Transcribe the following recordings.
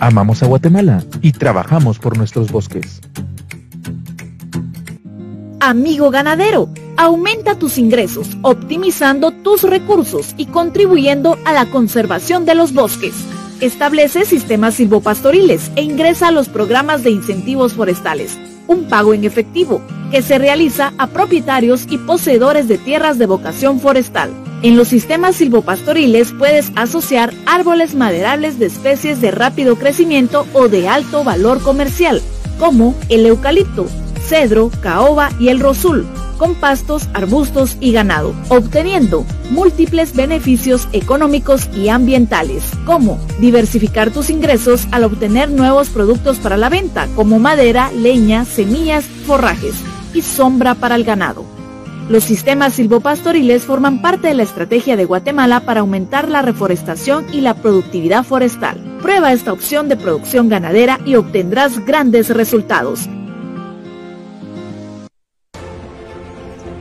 Amamos a Guatemala y trabajamos por nuestros bosques. Amigo ganadero, aumenta tus ingresos, optimizando tus recursos y contribuyendo a la conservación de los bosques. Establece sistemas silvopastoriles e ingresa a los programas de incentivos forestales, un pago en efectivo que se realiza a propietarios y poseedores de tierras de vocación forestal. En los sistemas silvopastoriles puedes asociar árboles maderables de especies de rápido crecimiento o de alto valor comercial, como el eucalipto, cedro, caoba y el rosul, con pastos, arbustos y ganado, obteniendo múltiples beneficios económicos y ambientales, como diversificar tus ingresos al obtener nuevos productos para la venta, como madera, leña, semillas, forrajes y sombra para el ganado. Los sistemas silvopastoriles forman parte de la estrategia de Guatemala para aumentar la reforestación y la productividad forestal. Prueba esta opción de producción ganadera y obtendrás grandes resultados.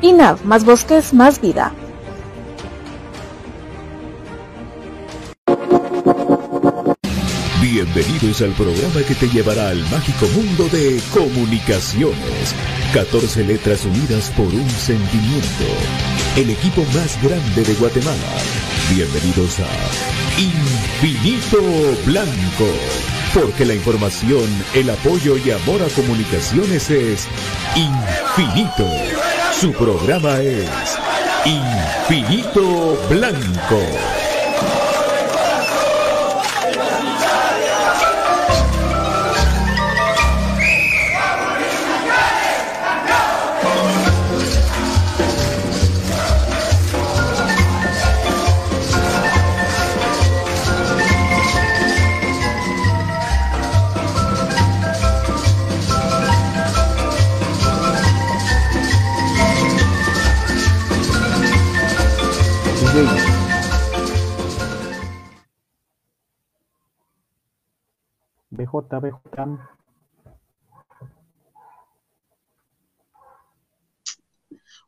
INAV, más bosques, más vida. Bienvenidos al programa que te llevará al mágico mundo de comunicaciones 14 letras unidas por un sentimiento. El equipo más grande de Guatemala. Bienvenidos a Infinito Blanco. Porque la información, el apoyo y amor a comunicaciones es infinito. Su programa es Infinito Blanco.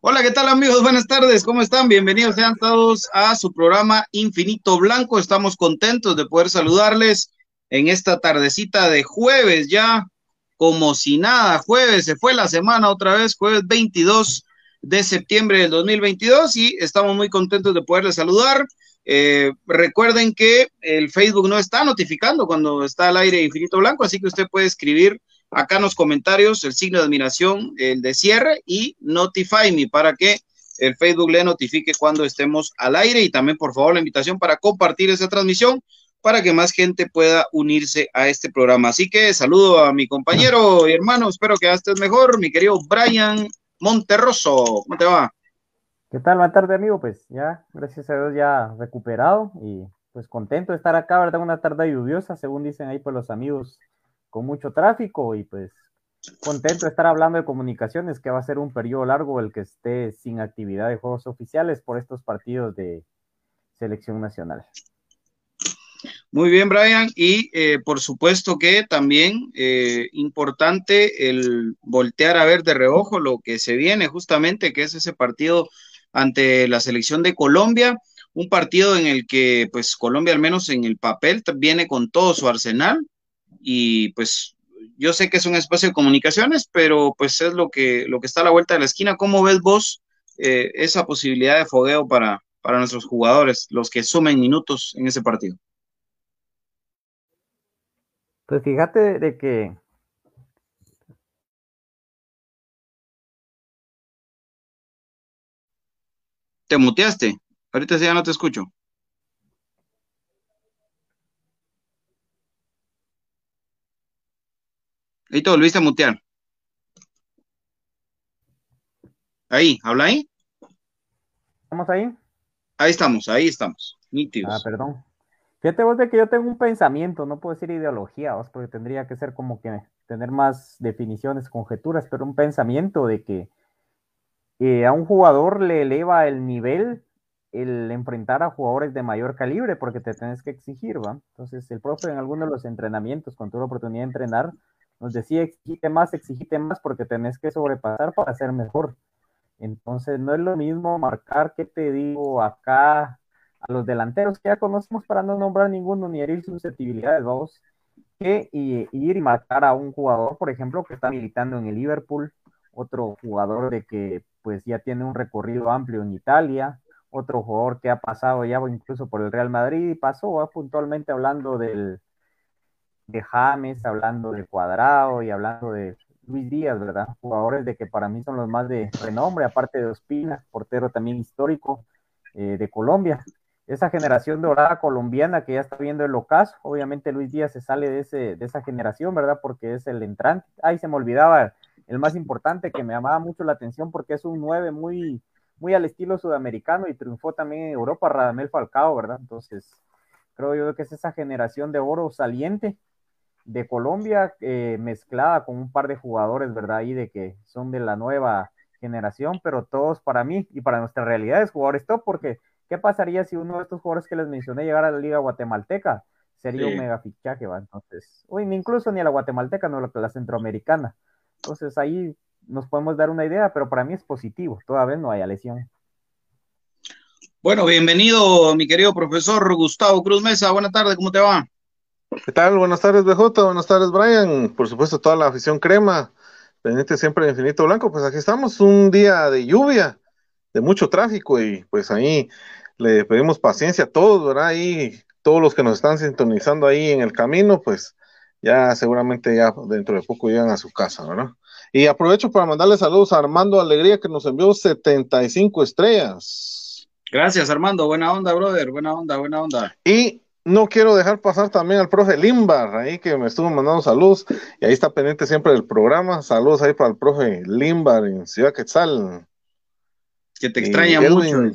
Hola, ¿qué tal amigos? Buenas tardes, ¿cómo están? Bienvenidos sean todos a su programa Infinito Blanco. Estamos contentos de poder saludarles en esta tardecita de jueves ya, como si nada, jueves, se fue la semana otra vez, jueves 22 de septiembre del 2022 y estamos muy contentos de poderles saludar. Eh, recuerden que el Facebook no está notificando cuando está al aire Infinito Blanco, así que usted puede escribir acá en los comentarios el signo de admiración, el de cierre y Notify Me para que el Facebook le notifique cuando estemos al aire y también por favor la invitación para compartir esa transmisión para que más gente pueda unirse a este programa. Así que saludo a mi compañero y hermano, espero que estés mejor, mi querido Brian Monterroso. ¿Cómo te va? ¿Qué tal? Buenas tardes, amigo. Pues ya, gracias a Dios, ya recuperado y pues contento de estar acá, ¿verdad? Una tarde lluviosa, según dicen ahí pues los amigos, con mucho tráfico y pues contento de estar hablando de comunicaciones, que va a ser un periodo largo el que esté sin actividad de juegos oficiales por estos partidos de selección nacional. Muy bien, Brian. Y eh, por supuesto que también eh, importante el voltear a ver de reojo lo que se viene justamente, que es ese partido ante la selección de Colombia, un partido en el que pues Colombia al menos en el papel viene con todo su arsenal y pues yo sé que es un espacio de comunicaciones, pero pues es lo que, lo que está a la vuelta de la esquina. ¿Cómo ves vos eh, esa posibilidad de fogueo para, para nuestros jugadores, los que sumen minutos en ese partido? Pues fíjate de que Te muteaste. Ahorita ya no te escucho. Ahí te volviste a mutear. Ahí, habla ahí. ¿Estamos ahí? Ahí estamos, ahí estamos. Nítidos. Ah, perdón. Fíjate vos de que yo tengo un pensamiento, no puedo decir ideología, vos, porque tendría que ser como que tener más definiciones, conjeturas, pero un pensamiento de que eh, a un jugador le eleva el nivel el enfrentar a jugadores de mayor calibre porque te tienes que exigir, ¿va? Entonces el profe en alguno de los entrenamientos, con tuve la oportunidad de entrenar, nos decía exigite más, exigite más porque tenés que sobrepasar para ser mejor. Entonces no es lo mismo marcar, que te digo, acá a los delanteros que ya conocemos para no nombrar ninguno ni herir susceptibilidades, vamos, que ir y marcar a un jugador, por ejemplo, que está militando en el Liverpool, otro jugador de que pues ya tiene un recorrido amplio en Italia, otro jugador que ha pasado ya incluso por el Real Madrid y pasó puntualmente hablando del de James, hablando de Cuadrado y hablando de Luis Díaz, ¿verdad? Jugadores de que para mí son los más de renombre, aparte de Ospina, portero también histórico eh, de Colombia. Esa generación dorada colombiana que ya está viendo el ocaso, obviamente Luis Díaz se sale de, ese, de esa generación, ¿verdad? Porque es el entrante. Ahí se me olvidaba el más importante que me llamaba mucho la atención porque es un 9 muy, muy al estilo sudamericano y triunfó también en Europa, Radamel Falcao, ¿verdad? Entonces, creo yo que es esa generación de oro saliente de Colombia eh, mezclada con un par de jugadores, ¿verdad? Ahí de que son de la nueva generación, pero todos para mí y para nuestra realidad es jugadores top, porque ¿qué pasaría si uno de estos jugadores que les mencioné llegara a la liga guatemalteca? Sería un mega fichaje, ¿va? Entonces, uy, incluso ni a la guatemalteca, no a la centroamericana. Entonces ahí nos podemos dar una idea, pero para mí es positivo, todavía no haya lesión. Bueno, bienvenido mi querido profesor Gustavo Cruz Mesa, buenas tardes, ¿cómo te va? ¿Qué tal? Buenas tardes BJ, buenas tardes Brian, por supuesto toda la afición crema, pendiente siempre de Infinito Blanco, pues aquí estamos, un día de lluvia, de mucho tráfico y pues ahí le pedimos paciencia a todos, ¿verdad? Ahí todos los que nos están sintonizando ahí en el camino, pues ya seguramente ya dentro de poco llegan a su casa, ¿verdad? Y aprovecho para mandarle saludos a Armando Alegría que nos envió 75 estrellas. Gracias Armando, buena onda, brother, buena onda, buena onda. Y no quiero dejar pasar también al profe Limbar, ahí que me estuvo mandando saludos, y ahí está pendiente siempre del programa. Saludos ahí para el profe Limbar en Ciudad Quetzal. Que te extraña mucho.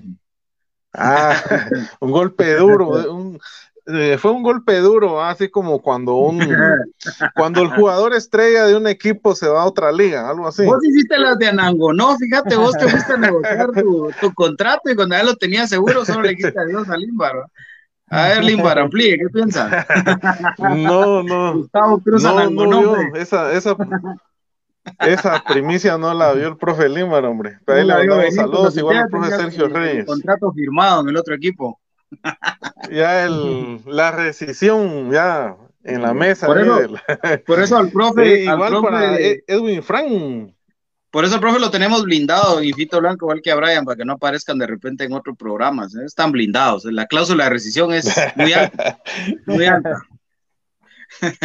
Ah, un golpe duro, un, eh, fue un golpe duro, así como cuando un cuando el jugador estrella de un equipo se va a otra liga, algo así. Vos hiciste las de Anango, no, fíjate, vos te fuiste a negociar tu, contrato y cuando ya lo tenías seguro, solo le dijiste adiós a Limbar. A ver, Limbar, amplíe, ¿qué piensas? No, no. Gustavo Cruz no, no, esa, esa, esa primicia no la vio el profe Limbar, hombre. ahí le mandamos saludos, igual el profe Sergio Reyes. Contrato firmado en el otro equipo ya el, la rescisión ya en la mesa. Por eso, por eso al profe. igual para e-, Edwin Frank. Por eso el profe lo tenemos blindado en Fito Blanco, igual que a Brian, para que no aparezcan de repente en otros programas. ¿eh? Están blindados. La cláusula de rescisión es muy alta. muy alta.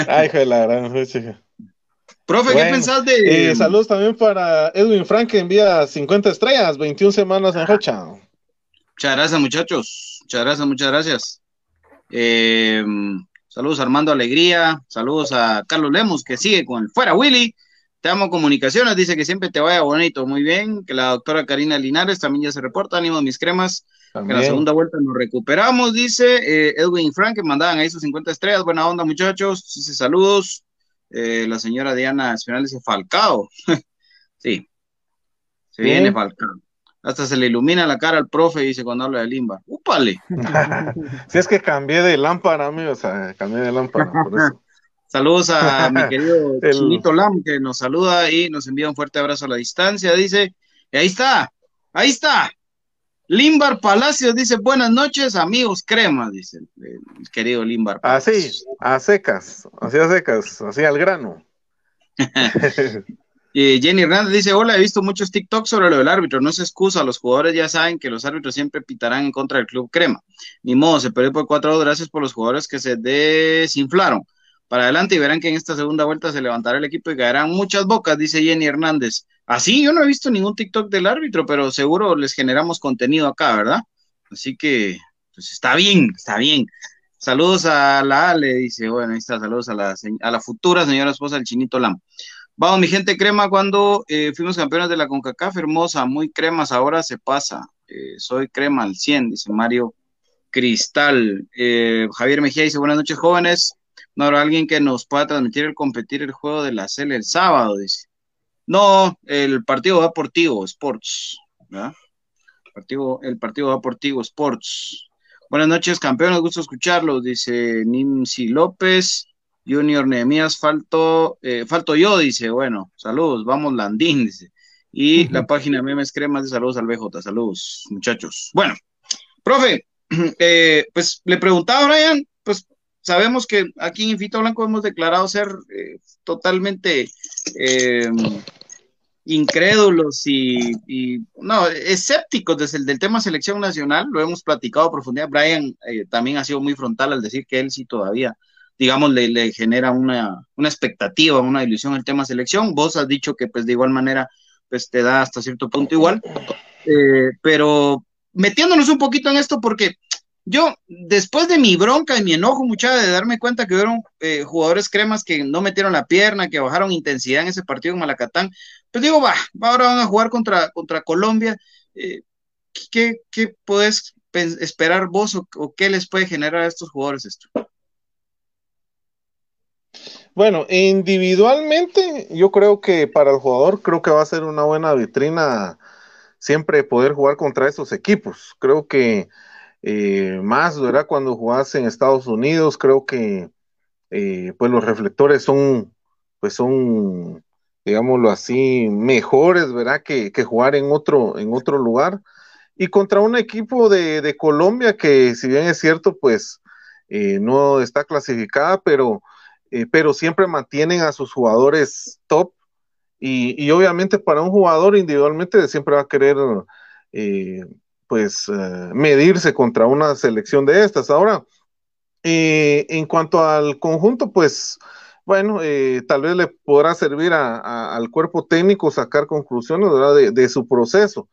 Ay, hijo de la gran Profe, ¿qué pensás de.? Eh, saludos también para Edwin Frank, que envía 50 estrellas, 21 semanas en Rocha. Muchas gracias, muchachos. Muchas gracias, muchas gracias. Eh, saludos a Armando Alegría, saludos a Carlos Lemos que sigue con el Fuera Willy. Te amo comunicaciones, dice que siempre te vaya bonito, muy bien. Que la doctora Karina Linares también ya se reporta, ánimo mis cremas. Que en la segunda vuelta nos recuperamos, dice eh, Edwin Frank, que mandaban ahí sus 50 estrellas. Buena onda, muchachos. Dice saludos. Eh, la señora Diana Espinal dice Falcao. sí, se viene Falcao. Hasta se le ilumina la cara al profe, dice cuando habla de Limba. ¡Úpale! si es que cambié de lámpara, amigo, o sea, cambié de lámpara, Saludos a mi querido Chinito Lam, que nos saluda y nos envía un fuerte abrazo a la distancia. Dice, ahí está, ahí está. Limbar Palacios dice, buenas noches, amigos crema, dice el, querido Limbar Así, a secas, así a secas, así al grano. Jenny Hernández dice, hola, he visto muchos TikToks sobre lo del árbitro, no se excusa, los jugadores ya saben que los árbitros siempre pitarán en contra del Club Crema. Ni modo, se perdió por cuatro gracias por los jugadores que se desinflaron. Para adelante y verán que en esta segunda vuelta se levantará el equipo y caerán muchas bocas, dice Jenny Hernández. Así, yo no he visto ningún TikTok del árbitro, pero seguro les generamos contenido acá, ¿verdad? Así que, pues está bien, está bien. Saludos a la Ale, dice, bueno, ahí está, saludos a la, a la futura señora esposa del Chinito Lam. Vamos, mi gente crema, cuando eh, fuimos campeones de la CONCACAF, hermosa, muy cremas, ahora se pasa. Eh, soy crema al 100, dice Mario Cristal. Eh, Javier Mejía dice, buenas noches, jóvenes. No habrá alguien que nos pueda transmitir el competir el juego de la CEL el sábado, dice. No, el partido va por Sports, ¿verdad? El partido, el partido va por Tigo Sports. Buenas noches, campeones, gusto escucharlos, dice Nimsi López. Junior Nehemías, falto, eh, falto yo, dice, bueno, saludos, vamos Landín, dice. Y la página Memes Cremas de saludos al BJ, saludos, muchachos. Bueno, profe, eh, pues le preguntaba a Brian, pues sabemos que aquí en Infito Blanco hemos declarado ser eh, totalmente incrédulos y, no, escépticos desde el del tema selección nacional, lo hemos platicado a profundidad. Brian también ha sido muy frontal al decir que él sí todavía digamos, le, genera una, expectativa, una ilusión el tema selección. Vos has dicho que, pues, de igual manera, pues, te da hasta cierto punto igual. Eh, pero metiéndonos un poquito en esto, porque yo, después de mi bronca y mi enojo, mucha de darme cuenta que hubo eh, jugadores cremas que no metieron la pierna, que bajaron intensidad en ese partido en Malacatán, pues digo, va, ahora van a jugar contra, contra Colombia. Eh, ¿qué, ¿Qué puedes esperar vos o, o, qué les puede generar a estos jugadores esto? Bueno, individualmente yo creo que para el jugador creo que va a ser una buena vitrina siempre poder jugar contra esos equipos. Creo que eh, más, ¿verdad? Cuando jugás en Estados Unidos, creo que eh, pues los reflectores son, pues son, digámoslo así, mejores, ¿verdad? Que, jugar en otro, en otro lugar. Y contra un equipo de, Colombia que si bien es cierto, pues eh, no está clasificada, pero eh, pero siempre mantienen a sus jugadores top Y, obviamente para un jugador individualmente siempre va a querer eh, pues eh, medirse contra una selección de estas. Ahora, en cuanto al conjunto, pues bueno, tal vez le podrá servir al cuerpo técnico sacar conclusiones de, de, su proceso.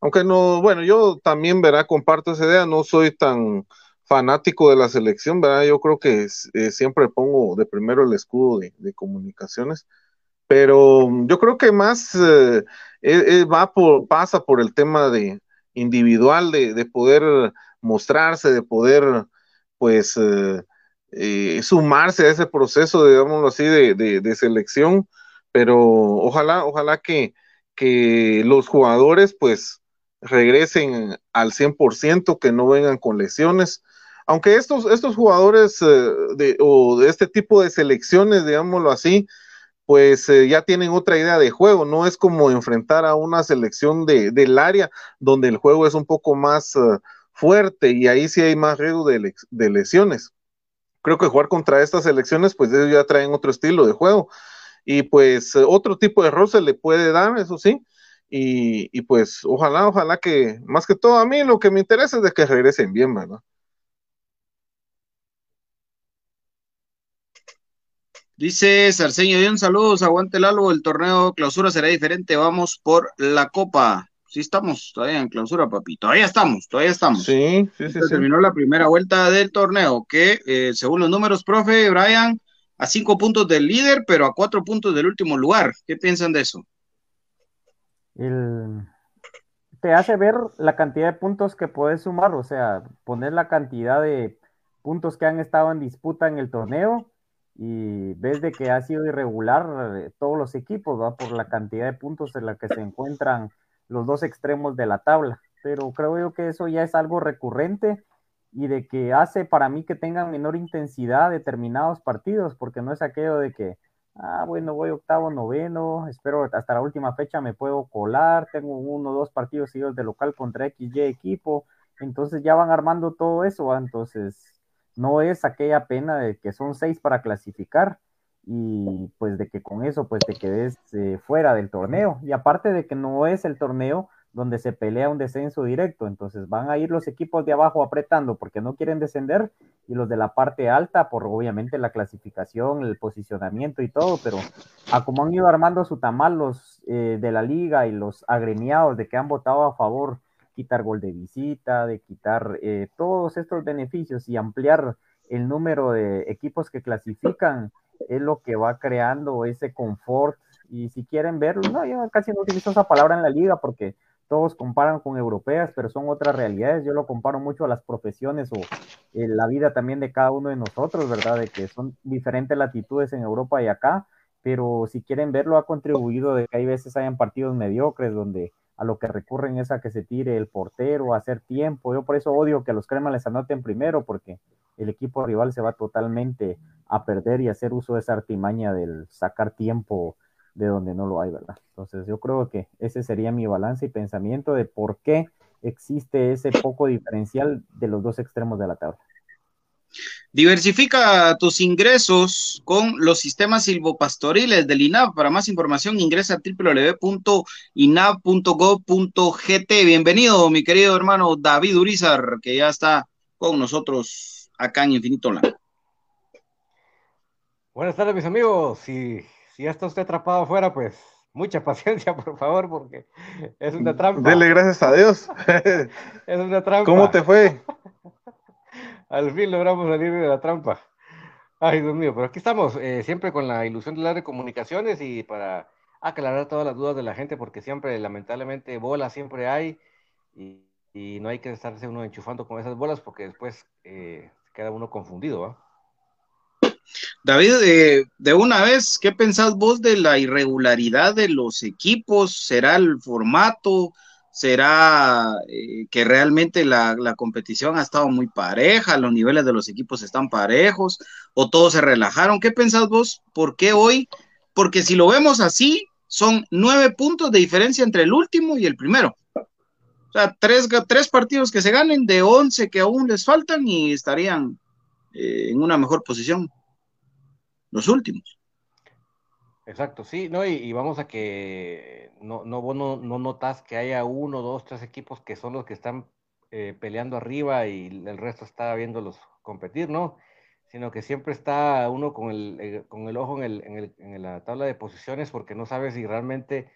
Aunque no, bueno, yo también, verá, comparto esa idea, no soy tan fanático de la selección, ¿verdad? Yo creo que eh, siempre pongo de primero el escudo de, comunicaciones, pero yo creo que más eh, eh, va por, pasa por el tema de individual, de, poder mostrarse, de poder, pues, sumarse a ese proceso, digámoslo así, de, selección, pero ojalá, ojalá que, que los jugadores, pues, regresen al 100%, que no vengan con lesiones, aunque estos, estos jugadores eh, de, o de este tipo de selecciones, digámoslo así, pues eh, ya tienen otra idea de juego, no es como enfrentar a una selección de, del área donde el juego es un poco más eh, fuerte y ahí sí hay más riesgo de, lesiones. Creo que jugar contra estas selecciones, pues ellos ya traen otro estilo de juego y pues otro tipo de rol se le puede dar, eso sí, y, y pues ojalá, ojalá que, más que todo a mí lo que me interesa es de que regresen bien, ¿verdad? Dice Sarceño, un saludos, aguante el algo, el torneo clausura será diferente, vamos por la copa. Sí estamos todavía en clausura, papi, todavía estamos, todavía estamos. Sí, sí, sí. Terminó la primera vuelta del torneo, que eh, según los números, profe, Brian, a cinco puntos del líder, pero a cuatro puntos del último lugar. ¿Qué piensan de eso? Te hace ver la cantidad de puntos que puedes sumar, o sea, poner la cantidad de puntos que han estado en disputa en el torneo y ves de que ha sido irregular eh, todos los equipos, ¿va? Por la cantidad de puntos en la que se encuentran los dos extremos de la tabla. Pero creo yo que eso ya es algo recurrente y de que hace para mí que tengan menor intensidad determinados partidos, porque no es aquello de que, ah, bueno, voy octavo, noveno, espero hasta la última fecha me puedo colar, tengo uno o dos partidos seguidos de local contra XY equipo, entonces ya van armando todo eso, entonces no es aquella pena de que son seis para clasificar y pues de que con eso pues te quedes eh, fuera del torneo. Y aparte de que no es el torneo donde se pelea un descenso directo, entonces van a ir los equipos de abajo apretando porque no quieren descender y los de la parte alta por obviamente la clasificación, el posicionamiento y todo, pero a como han ido armando su tamal los eh, de la liga y los agremiados de que han votado a favor quitar gol de visita, de quitar eh, todos estos beneficios y ampliar el número de equipos que clasifican, es lo que va creando ese confort. Y si quieren verlo, no, yo casi no utilizo esa palabra en la liga porque todos comparan con europeas, pero son otras realidades. Yo lo comparo mucho a las profesiones o eh, la vida también de cada uno de nosotros, ¿verdad? De que son diferentes latitudes en Europa y acá, pero si quieren verlo, ha contribuido de que hay veces hayan partidos mediocres donde a lo que recurren es a que se tire el portero, a hacer tiempo. Yo por eso odio que los cremas les anoten primero, porque el equipo rival se va totalmente a perder y hacer uso de esa artimaña del sacar tiempo de donde no lo hay, ¿verdad? Entonces yo creo que ese sería mi balance y pensamiento de por qué existe ese poco diferencial de los dos extremos de la tabla. Diversifica tus ingresos con los sistemas silvopastoriles del INAV. Para más información ingresa a www.inav.gov.gt. Bienvenido, mi querido hermano David Urizar, que ya está con nosotros acá en Infinito Blanco. Buenas tardes, mis amigos. Si, si ya está usted atrapado afuera, pues mucha paciencia, por favor, porque es una trampa. Dele gracias a Dios. es una trampa. ¿Cómo te fue? Al fin logramos salir de la trampa. Ay, Dios mío, pero aquí estamos, eh, siempre con la ilusión de las de comunicaciones y para aclarar todas las dudas de la gente, porque siempre, lamentablemente, bolas siempre hay y, no hay que estarse uno enchufando con esas bolas porque después eh, queda uno confundido. David, eh, de una vez, ¿qué pensás vos de la irregularidad de los equipos? ¿Será el formato? Será eh, que realmente la, competición ha estado muy pareja, los niveles de los equipos están parejos, o todos se relajaron. ¿Qué pensás vos? ¿Por qué hoy? Porque si lo vemos así, son nueve puntos de diferencia entre el último y el primero. O sea, tres, tres partidos que se ganen de once que aún les faltan y estarían eh, en una mejor posición. Los últimos. Exacto, sí, no, y, vamos a que no, no, vos no, notas que haya uno, dos, tres equipos que son los que están eh, peleando arriba y el resto está viéndolos competir, ¿no? Sino que siempre está uno con el, eh, con el ojo en, el, en, el, en, la tabla de posiciones porque no sabe si realmente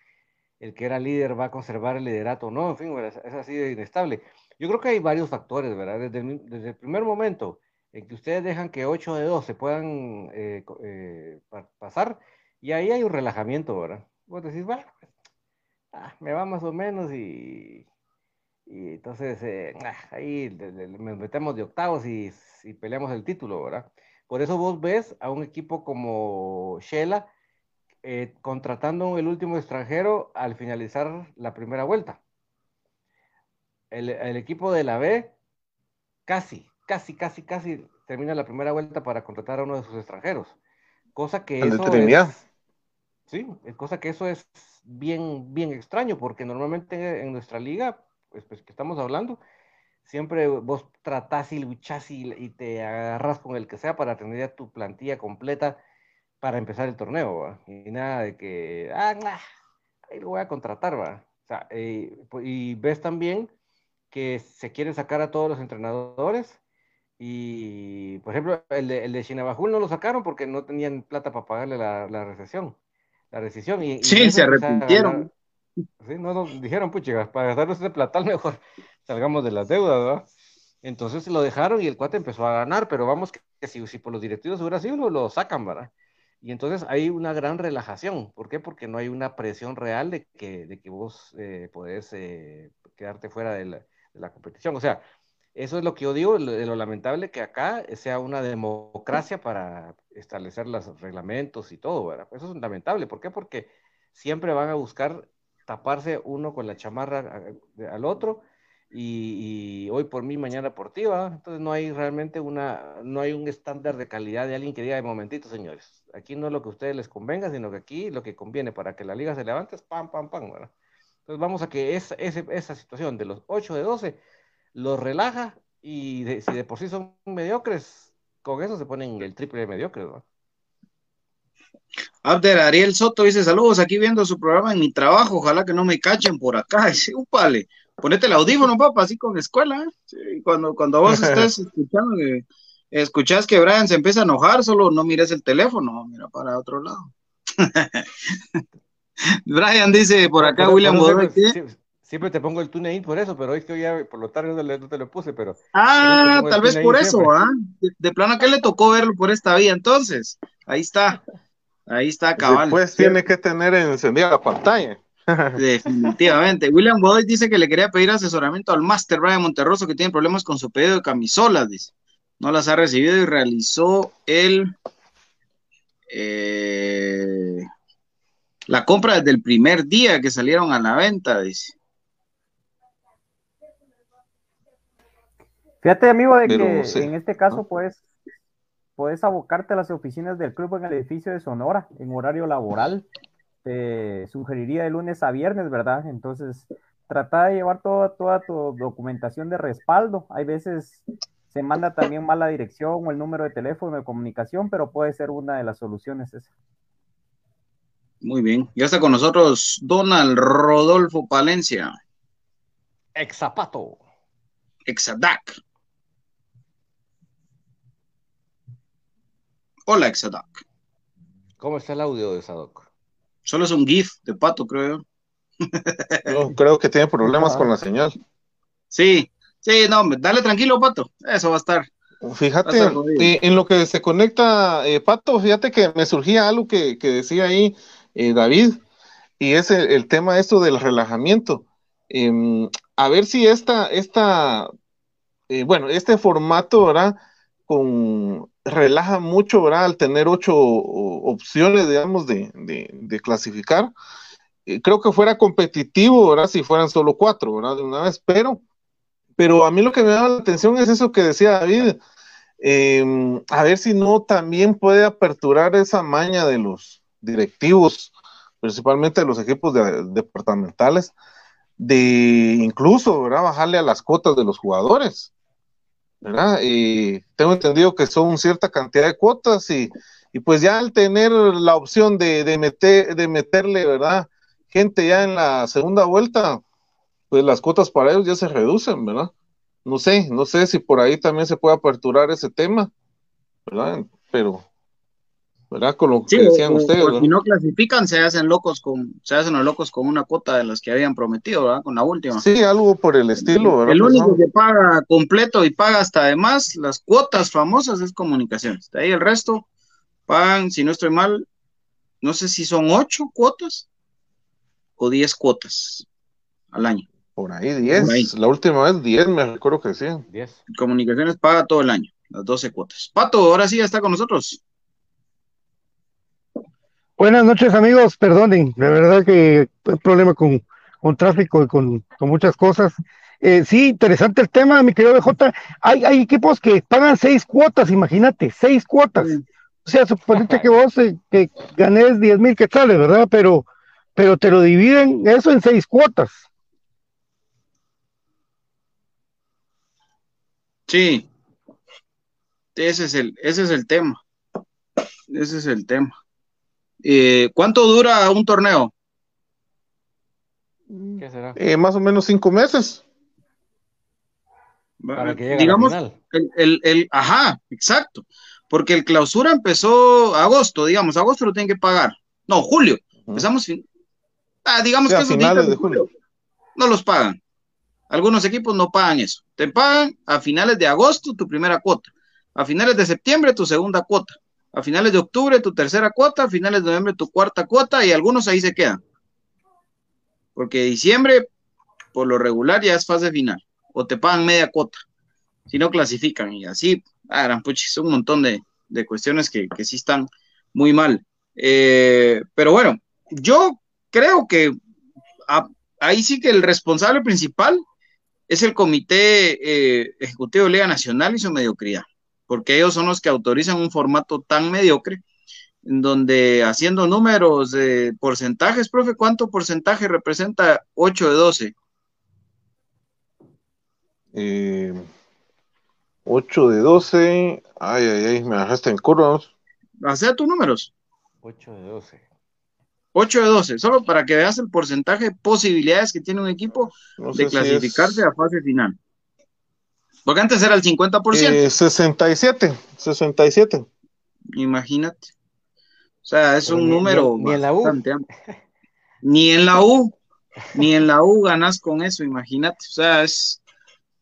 el que era líder va a conservar el liderato o no, en fin, es, así de inestable. Yo creo que hay varios factores, ¿verdad? Desde desde el primer momento en que ustedes dejan que 8 de 12 puedan eh, eh, pasar, y ahí hay un relajamiento, ¿verdad? Vos decís, bueno, pues, ah, me va más o menos y, y entonces eh, ah, ahí nos metemos de octavos y, y, peleamos el título, ¿verdad? Por eso vos ves a un equipo como Shela contratando el último extranjero al finalizar la primera vuelta. El, el equipo de la B casi, casi, casi, casi termina la primera vuelta para contratar a uno de sus extranjeros. Cosa que eso es, sí, cosa que eso es bien, bien extraño, porque normalmente en nuestra liga, pues, pues que estamos hablando, siempre vos tratás y luchás y, te agarras con el que sea para tener ya tu plantilla completa para empezar el torneo, y nada de que, ah, ahí lo voy a contratar, va. O sea, eh, y ves también que se quieren sacar a todos los entrenadores y, por ejemplo, el de, el de Chinabajul no lo sacaron porque no tenían plata para pagarle la, la recesión. La recesión. Y, sí, se arrepintieron. sí, no, no, dijeron, pucha, para gastarnos ese platal mejor salgamos de las deudas, ¿verdad? Entonces lo dejaron y el cuate empezó a ganar, pero vamos que, si, si, por los directivos hubiera sido, lo, lo, sacan, ¿verdad? Y entonces hay una gran relajación. ¿Por qué? Porque no hay una presión real de que, de que vos eh, podés eh, quedarte fuera de la, de la competición. O sea, eso es lo que yo digo, de lo lamentable que acá sea una democracia para establecer los reglamentos y todo, ¿verdad? Eso es lamentable. ¿Por qué? Porque siempre van a buscar taparse uno con la chamarra al otro y, hoy por mí, mañana por ti, ¿verdad? Entonces no hay realmente una, no hay un estándar de calidad de alguien que diga, de momentito, señores, aquí no es lo que a ustedes les convenga, sino que aquí lo que conviene para que la liga se levante es pam, pam, pam, ¿verdad? Entonces vamos a que esa, esa situación de los 8 de 12 los relaja y si de por sí son mediocres, con eso se ponen el triple de mediocres. ¿no? Abder Ariel Soto dice saludos aquí viendo su programa en mi trabajo, ojalá que no me cachen por acá. Dice, upale, ponete el audífono, papá, así con escuela. ¿eh? cuando, cuando vos estés escuchando, que escuchás que Brian se empieza a enojar, solo no mires el teléfono, mira para otro lado. Brian dice por acá, William Siempre te pongo el TuneIn por eso, pero hoy que ya por lo tarde no, te lo puse, pero... Ah, tal vez por eso, ¿ah? De, plano que le tocó verlo por esta vía, entonces. Ahí está. Ahí está, cabal. Pues tiene que tener encendida la pantalla. Definitivamente. William Boyd dice que le quería pedir asesoramiento al Master Brian Monterroso que tiene problemas con su pedido de camisolas, dice. No las ha recibido y realizó el... Eh, la compra desde el primer día que salieron a la venta, dice. Fíjate, amigo, de que en este caso, pues, puedes abocarte a las oficinas del club en el edificio de Sonora, en horario laboral. Te sugeriría de lunes a viernes, ¿verdad? Entonces, trata de llevar toda, toda tu documentación de respaldo. Hay veces se manda también mal la dirección o el número de teléfono de comunicación, pero puede ser una de las soluciones esa. Muy bien. Ya está con nosotros Donald Rodolfo Palencia. Exapato. Exadac. Hola, Exadoc. ¿Cómo está el audio de Exadoc? Solo es un GIF de pato, creo. yo. creo que tiene problemas con la señal. Sí, sí, no, dale tranquilo, pato. Eso va a estar. Fíjate, eh, en lo que se conecta, eh, Pato, fíjate que me surgía algo que, decía ahí eh, David, y es el, tema esto del relajamiento. Em, a ver si esta, esta bueno, este formato, ¿verdad? Relaja mucho, ¿verdad? Al tener ocho opciones, digamos, de, clasificar. Eh, creo que fuera competitivo, ¿verdad? Si fueran solo cuatro, ¿verdad? De una vez, pero, pero a mí lo que me llama la atención es eso que decía David. Em, a ver si no también puede aperturar esa maña de los directivos, principalmente de los equipos departamentales, de incluso, ¿verdad? Bajarle a las cuotas de los jugadores ¿verdad? Y tengo entendido que son cierta cantidad de cuotas y, y pues ya al tener la opción de, de, meter, de meterle, ¿verdad? Gente ya en la segunda vuelta, pues las cuotas para ellos ya se reducen, ¿verdad? No sé, no sé si por ahí también se puede aperturar ese tema, ¿verdad? Pero ¿verdad? Con lo que decían ustedes. Si no clasifican, se hacen locos con, se hacen los locos con una cuota de las que habían prometido, ¿verdad? Con la última. Sí, algo por el estilo, ¿verdad? El único que paga completo y paga hasta además las cuotas famosas es comunicaciones. De ahí el resto pagan, si no estoy mal, no sé si son ocho cuotas o diez cuotas al año. Por ahí diez. La última vez diez, me recuerdo que sí. Diez. Comunicaciones paga todo el año, las doce cuotas. Pato, ahora sí ya está con nosotros. Buenas noches amigos, perdonen, la verdad que hay problema con, con tráfico y con, con muchas cosas. Eh, sí, interesante el tema, mi querido BJ. Hay, hay equipos que pagan seis cuotas, imagínate, seis cuotas. O sea, suponete que vos eh, que ganes diez mil quetzales, ¿verdad? Pero, pero te lo dividen eso en seis cuotas. Sí, ese es el, ese es el tema. Ese es el tema. Eh, ¿Cuánto dura un torneo? ¿Qué será? Eh, más o menos cinco meses. Para que digamos, el, el, ajá, exacto. Porque el clausura empezó agosto, digamos, agosto lo tienen que pagar. No, julio. Empezamos, ah, digamos que finales de julio. No los pagan. Algunos equipos no pagan eso. Te pagan a finales de agosto tu primera cuota. A finales de septiembre tu segunda cuota a finales de octubre tu tercera cuota, a finales de noviembre tu cuarta cuota y algunos ahí se quedan. Porque diciembre, por lo regular, ya es fase final. O te pagan media cuota. Si no clasifican y así, ah, son un montón de, cuestiones que, sí están muy mal. Eh, pero bueno, yo creo que ahí sí que el responsable principal es el Comité eh, Ejecutivo de Liga Nacional y su mediocridad porque ellos son los que autorizan un formato tan mediocre, en donde haciendo números de porcentajes, profe, ¿cuánto porcentaje representa 8 de 12? Eh, 8 de 12, ay, ay, ay, me dejaste en curvas. Hacea tus números. 8 de 12. 8 de 12, solo para que veas el porcentaje de posibilidades que tiene un equipo de clasificarse a fase final. Porque antes era el 50%. Eh, 67, 67. Imagínate. O sea, es un número. Ni, en la U. Ni en la U. Ni en la U ganas con eso, imagínate. O sea, es,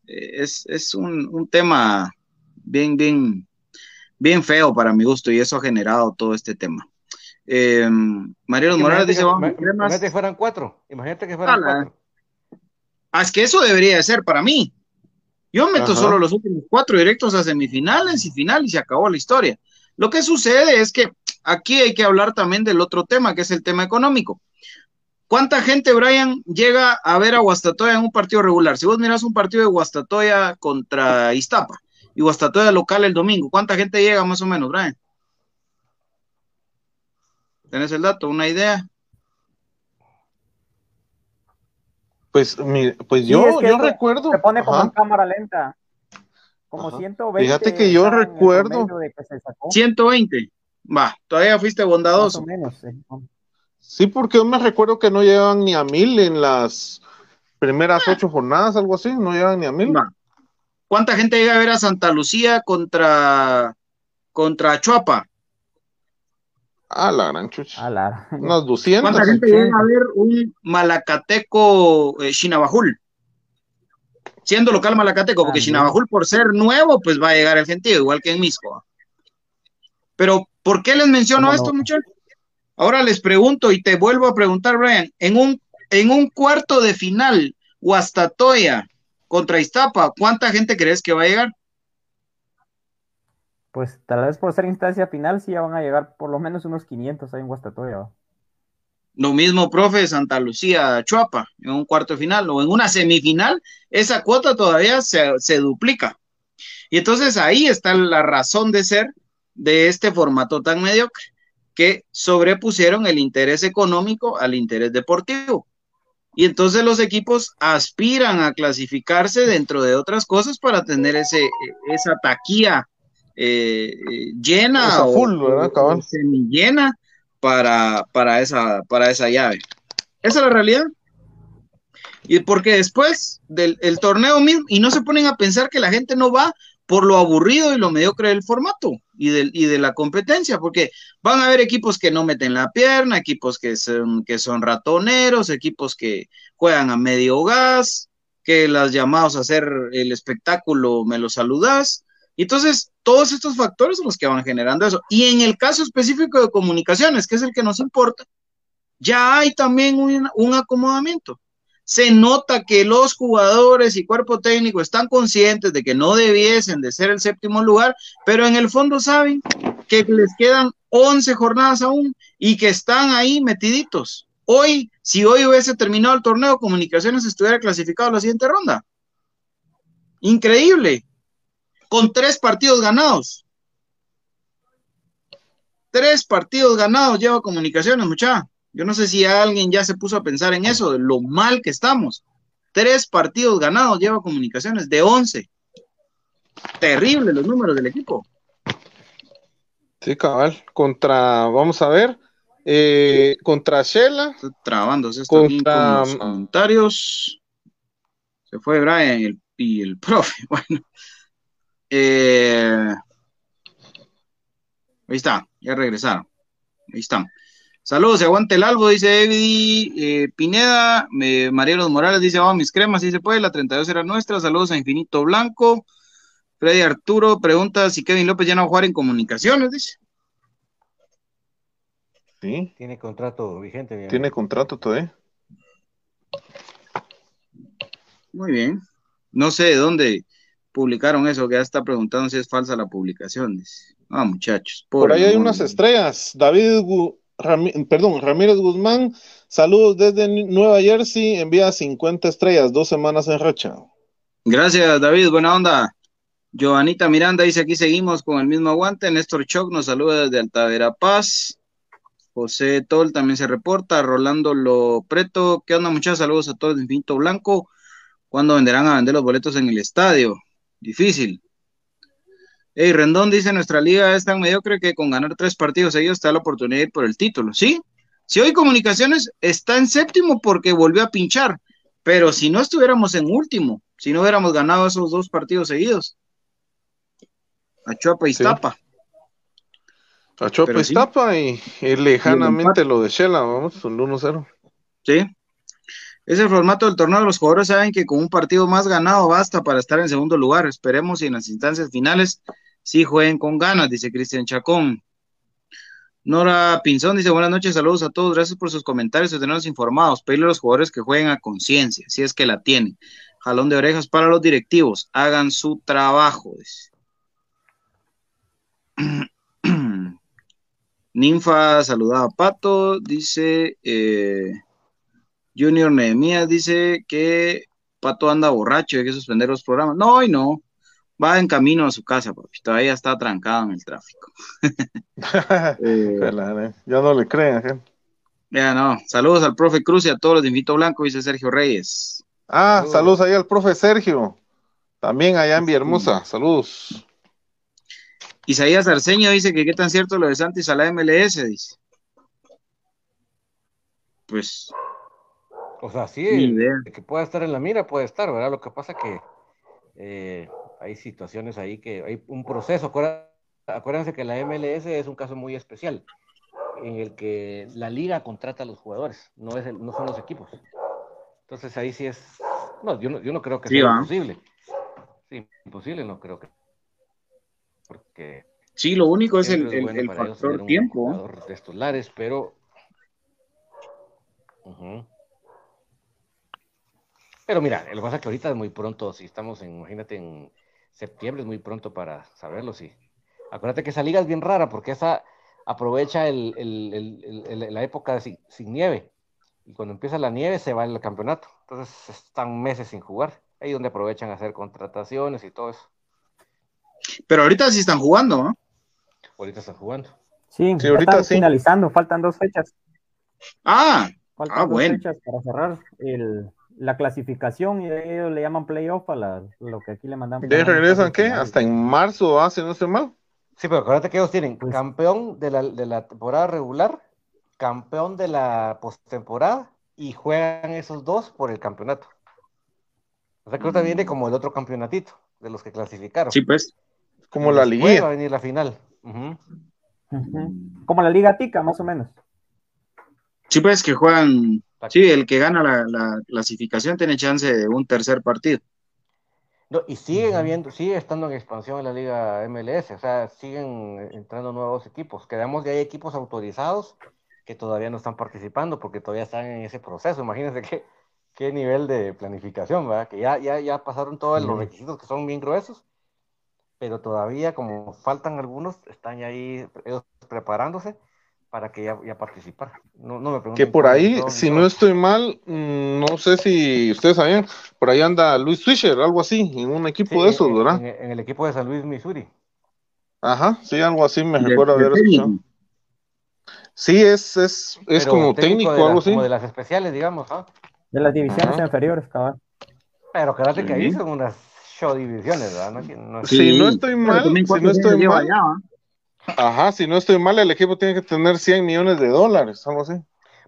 es, un, tema bien, bien, bien feo para mi gusto y eso ha generado todo este tema. Eh, Mariano Morales dice: Imagínate que fueran cuatro. Imagínate que fueran cuatro. Ah, es que eso debería de ser para mí. Yo meto solo los últimos cuatro directos a semifinales y final y se acabó la historia. Lo que sucede es que aquí hay que hablar también del otro tema, que es el tema económico. ¿Cuánta gente, Brian, llega a ver a Guastatoya en un partido regular? Si vos miras un partido de Guastatoya contra Iztapa y Guastatoya local el domingo, ¿cuánta gente llega más o menos, Brian? ¿Tenés el dato? ¿Una idea? Pues, pues yo, yo recuerdo. Se pone como en cámara lenta. Como 120. Fíjate que yo recuerdo. 120. Va, todavía fuiste bondadoso. menos, sí. porque yo me recuerdo que no llegaban ni a mil en las primeras ocho jornadas, algo así, no llegaban ni a mil. ¿Cuánta gente llega a ver a Santa Lucía contra, contra Chuapa? Ah, la gran chucha. la... Unos 200. ¿Cuánta gente llega a ver un malacateco eh, Chinabajul? Siendo local malacateco, porque Chinabajul por ser nuevo, pues va a llegar el gentío, igual que en Misco. Pero, ¿por qué les menciono esto, muchachos? Ahora les pregunto y te vuelvo a preguntar, Brian, en un, en un cuarto de final, Huastatoya contra Iztapa, ¿cuánta gente crees que va a llegar? Pues tal vez por ser instancia final sí ya van a llegar por lo menos unos 500 ahí en Guastatoya. Lo mismo, profe, Santa Lucía, Chuapa, en un cuarto final o en una semifinal, esa cuota todavía se, se duplica. Y entonces ahí está la razón de ser de este formato tan mediocre, que sobrepusieron el interés económico al interés deportivo. Y entonces los equipos aspiran a clasificarse dentro de otras cosas para tener ese, esa taquilla eh, llena o, semi llena para, para, esa, para esa llave. Esa es la realidad. Y porque después del el torneo mismo, y no se ponen a pensar que la gente no va por lo aburrido y lo mediocre del formato y, del, y de la competencia, porque van a haber equipos que no meten la pierna, equipos que son, que son ratoneros, equipos que juegan a medio gas, que las llamados a hacer el espectáculo me los saludas. Entonces, todos estos factores son los que van generando eso. Y en el caso específico de comunicaciones, que es el que nos importa, ya hay también un, acomodamiento se nota que los jugadores y cuerpo técnico están conscientes de que no debiesen de ser el séptimo lugar, pero en el fondo saben que les quedan 11 jornadas aún y que están ahí metiditos. Hoy, si hoy hubiese terminado el torneo, Comunicaciones estuviera clasificado a la siguiente ronda. Increíble. Con tres partidos ganados. Tres partidos ganados lleva Comunicaciones, muchachos. Yo no sé si alguien ya se puso a pensar en eso, de lo mal que estamos. Tres partidos ganados lleva comunicaciones de once. Terrible los números del equipo. Sí, cabal. Contra, vamos a ver, eh, contra Shela. Trabándose esto contra... con los comentarios. Se fue Brian y el, profe. Bueno. Eh, ahí está, ya regresaron. Ahí están. Saludos, se aguante el albo, dice Evi eh, Pineda. Eh, Marielos Morales dice, vamos mis cremas, si se puede, la 32 era nuestra. Saludos a Infinito Blanco. Freddy Arturo pregunta si Kevin López ya no va a jugar en comunicaciones, dice. Sí. Tiene contrato vigente. Tiene contrato todavía. Muy bien. No sé de dónde publicaron eso, que ya está preguntando si es falsa la publicación. Ah, muchachos. Por ahí hay unas estrellas. David perdón, Ramírez Guzmán, saludos desde Nueva Jersey, envía 50 estrellas, dos semanas en racha. Gracias, David, buena onda. Joanita Miranda dice, aquí seguimos con el mismo aguante. Néstor Choc nos saluda desde Altavera Paz. José Tol también se reporta. Rolando Lo Preto, ¿qué onda muchachos? Saludos a todos de Infinito Blanco. ¿Cuándo venderán a vender los boletos en el estadio? Difícil. Hey, Rendón dice, nuestra liga es tan mediocre que con ganar tres partidos seguidos está la oportunidad de ir por el título, ¿sí? Si hoy Comunicaciones está en séptimo porque volvió a pinchar, pero si no estuviéramos en último, si no hubiéramos ganado esos dos partidos seguidos, a Chuapa y Tapa. A Chuapa y Tapa y, lejanamente lo de Shela, vamos, un 1-0. Sí. Es el formato del torneo. Los jugadores saben que con un partido más ganado basta para estar en segundo lugar. Esperemos y en las instancias finales sí jueguen con ganas, dice Cristian Chacón. Nora Pinzón dice, buenas noches, saludos a todos, gracias por sus comentarios y tenernos informados. Pedirle a los jugadores que jueguen a conciencia, si es que la tienen. Jalón de orejas para los directivos, hagan su trabajo. Ninfa saludaba a Pato, dice eh, Junior Nehemías, dice que Pato anda borracho y hay que suspender los programas. No, y no va en camino a su casa, porque todavía está trancado en el tráfico. Eh, ya no le creen. Ya no. Saludos al profe Cruz y a todos los de Invito Blanco, dice Sergio Reyes. Ah, saludos, ahí al profe Sergio. También allá en Villahermosa. Saludos. Isaías Arceño dice que qué tan cierto lo de Santis a la MLS, dice. Pues. O sea, sí, que pueda estar en la mira, puede estar, ¿verdad? Lo que pasa que eh, hay situaciones ahí que hay un proceso. Acuérdense que la MLS es un caso muy especial en el que la liga contrata a los jugadores, no, es no son los equipos. Entonces ahí sí es, no, yo no, yo no creo que sea imposible. Sí, imposible no creo que. Porque. Sí, lo único es el, el, factor tiempo. De estos lares, pero. Pero mira, lo que pasa es que ahorita es muy pronto, si estamos en, imagínate, en septiembre es muy pronto para saberlo, sí. Acuérdate que esa liga es bien rara porque esa aprovecha la época sin, nieve. Y cuando empieza la nieve se va el campeonato. Entonces están meses sin jugar. Ahí donde aprovechan a hacer contrataciones y todo eso. Pero ahorita sí están jugando, ¿no? Ahorita están jugando. Sí, ahorita están finalizando, faltan dos fechas. Ah, Faltan Ah, dos bueno. fechas para cerrar el, la clasificación y ellos le llaman playoff a la- lo que aquí le mandamos. ¿De regresan qué? Hasta en marzo, ¿ah? Si no estoy mal. Sí, pero acuérdate que ellos tienen Pues- campeón de la, de la temporada regular, campeón de la postemporada y juegan esos dos por el campeonato. O sea que ahorita viene como el otro campeonatito de los que clasificaron. Sí, pues. Como la Después va a venir la final. Como la Liga Tica, más o menos. Sí, pues que juegan. Sí, el que gana la, la clasificación tiene chance de un tercer partido. No, y siguen habiendo, sigue estando en expansión en la liga MLS, o sea, siguen entrando nuevos equipos. Quedamos que hay equipos autorizados que todavía no están participando porque todavía están en ese proceso. Imagínense qué, qué nivel de planificación, ¿verdad? Que ya, ya, ya pasaron todos los requisitos que son bien gruesos, pero todavía como faltan algunos, están ya ahí ellos preparándose para que ya, ya participar. No, no me Que por ahí, todo, si no estoy mal, mm, no sé si ustedes sabían, por ahí anda Luis Fischer, algo así, en un equipo Sí, de esos, en- ¿verdad? En, en el equipo de San Luis, Missouri. Ajá, sí, algo así, me recuerdo haber técnico. escuchado. Sí, es, es, es como técnico, la- algo así. Como de las especiales, digamos, ¿ah? De las divisiones Ajá. inferiores, cabal. Pero acuérdate que ahí son unas show divisiones, ¿verdad? No, no- Si no estoy mal, si no estoy mal. Ajá, si no estoy mal, el equipo tiene que tener 100 millones de dólares, algo así.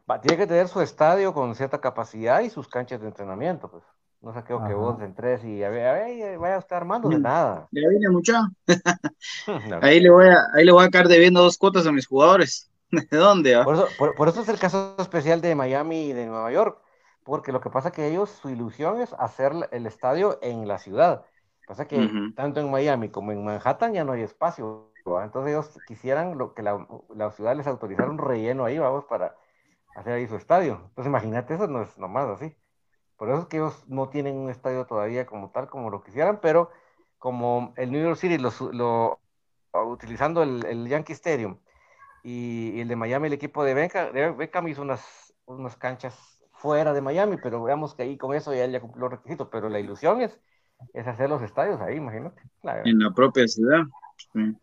Va, tiene que tener su estadio con cierta capacidad y sus canchas de entrenamiento, pues. No sé qué que vos entres y a ver, a ver, vaya a estar armando de Mm. nada. Ya viene mucha. No. Ahí le voy a, ahí le voy a caer debiendo dos cuotas a mis jugadores. ¿De dónde? ah? Por eso, por, por eso es el caso especial de Miami y de Nueva York, porque lo que pasa que ellos, su ilusión es hacer el estadio en la ciudad. Pasa que Ujú. tanto en Miami como en Manhattan ya no hay espacio, ¿va? Entonces ellos quisieran lo que la, la ciudad les autorizara un relleno ahí, vamos, para hacer ahí su estadio. Entonces imagínate, eso no es nomás así. Por eso es que ellos no tienen un estadio todavía como tal, como lo quisieran, pero como el New York City lo, lo- utilizando el, el Yankee Stadium y, y el de Miami, el equipo de Beckham, Beckham hizo unas, unas canchas fuera de Miami, pero veamos que ahí con eso ya, ya cumplió los requisitos, pero la ilusión es, es hacer los estadios ahí, imagínate. La- En la propia ciudad. Sí.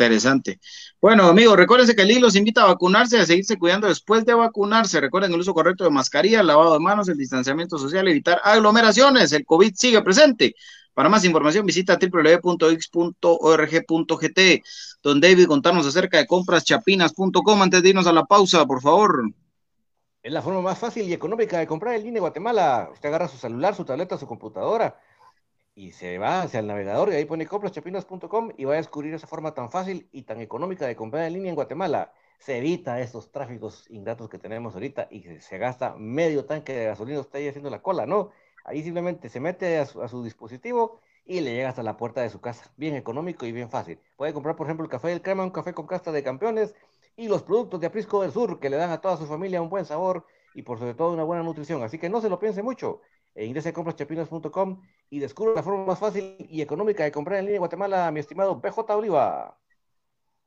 Interesante. Bueno, amigos, recuérdense que el hilo los invita a vacunarse a seguirse cuidando después de vacunarse. Recuerden el uso correcto de mascarilla, el lavado de manos, el distanciamiento social, evitar aglomeraciones. El COVID sigue presente. Para más información, visita www.x.org.gt. Don David, contanos acerca de compraschapinas.com antes de irnos a la pausa, por favor. Es la forma más fácil y económica de comprar línea en Guatemala. Usted agarra su celular, su tableta, su computadora y se va hacia el navegador y ahí pone compraschapinas.com y va a descubrir esa forma tan fácil y tan económica de comprar en línea en Guatemala. Se evita estos tráficos ingratos que tenemos ahorita y se, se gasta medio tanque de gasolina usted ahí haciendo la cola, ¿no? Ahí simplemente se mete a su, a su dispositivo y le llega hasta la puerta de su casa. Bien económico y bien fácil. Puede comprar, por ejemplo, el café del crema, un café con casta de campeones y los productos de Aprisco del Sur que le dan a toda su familia un buen sabor y por sobre todo una buena nutrición. Así que no se lo piense mucho. E ingrese a compraschapinas.com y descubra la forma más fácil y económica de comprar en línea en Guatemala, mi estimado BJ Oliva.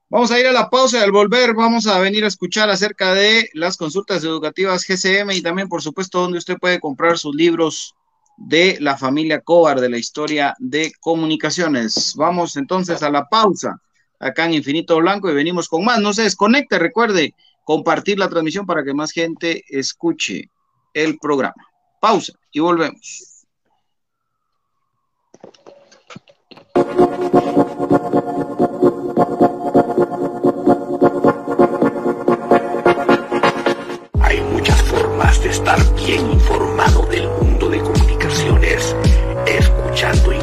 Vamos a ir a la pausa y al volver vamos a venir a escuchar acerca de las consultas educativas GCM y también, por supuesto, donde usted puede comprar sus libros de la familia Cobar de la historia de comunicaciones. Vamos entonces a la pausa acá en Infinito Blanco y venimos con más. No se desconecte, recuerde compartir la transmisión para que más gente escuche el programa. Pausa y volvemos. Hay muchas formas de estar bien informado del mundo de comunicaciones. Escuchando Infinito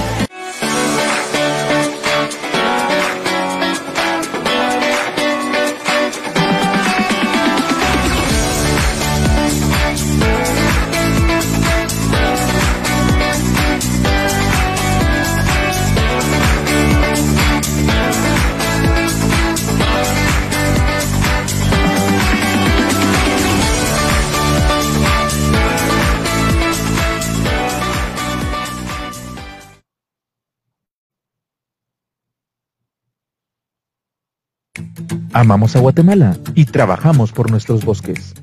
Amamos a Guatemala y trabajamos por nuestros bosques.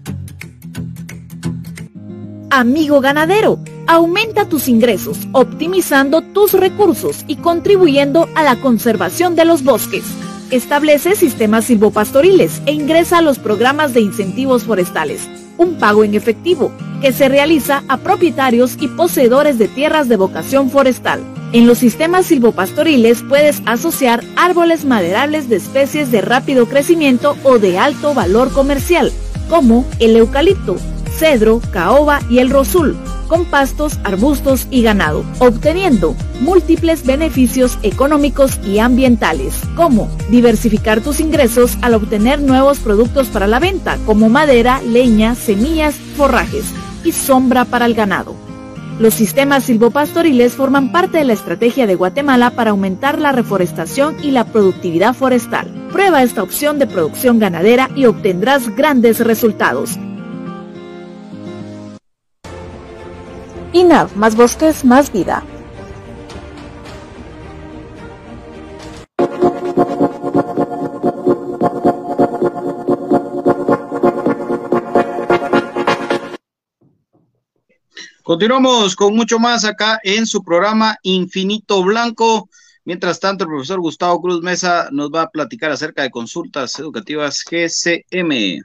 Amigo ganadero, aumenta tus ingresos optimizando tus recursos y contribuyendo a la conservación de los bosques. Establece sistemas silvopastoriles e ingresa a los programas de incentivos forestales, un pago en efectivo que se realiza a propietarios y poseedores de tierras de vocación forestal. En los sistemas silvopastoriles puedes asociar árboles maderables de especies de rápido crecimiento o de alto valor comercial, como el eucalipto, cedro, caoba y el rosul, con pastos, arbustos y ganado, obteniendo múltiples beneficios económicos y ambientales, como diversificar tus ingresos al obtener nuevos productos para la venta, como madera, leña, semillas, forrajes y sombra para el ganado. Los sistemas silvopastoriles forman parte de la estrategia de Guatemala para aumentar la reforestación y la productividad forestal. Prueba esta opción de producción ganadera y obtendrás grandes resultados. INAV, más bosques, más vida. Continuamos con mucho más acá en su programa Infinito Blanco. Mientras tanto, el profesor Gustavo Cruz Mesa nos va a platicar acerca de consultas educativas GCM.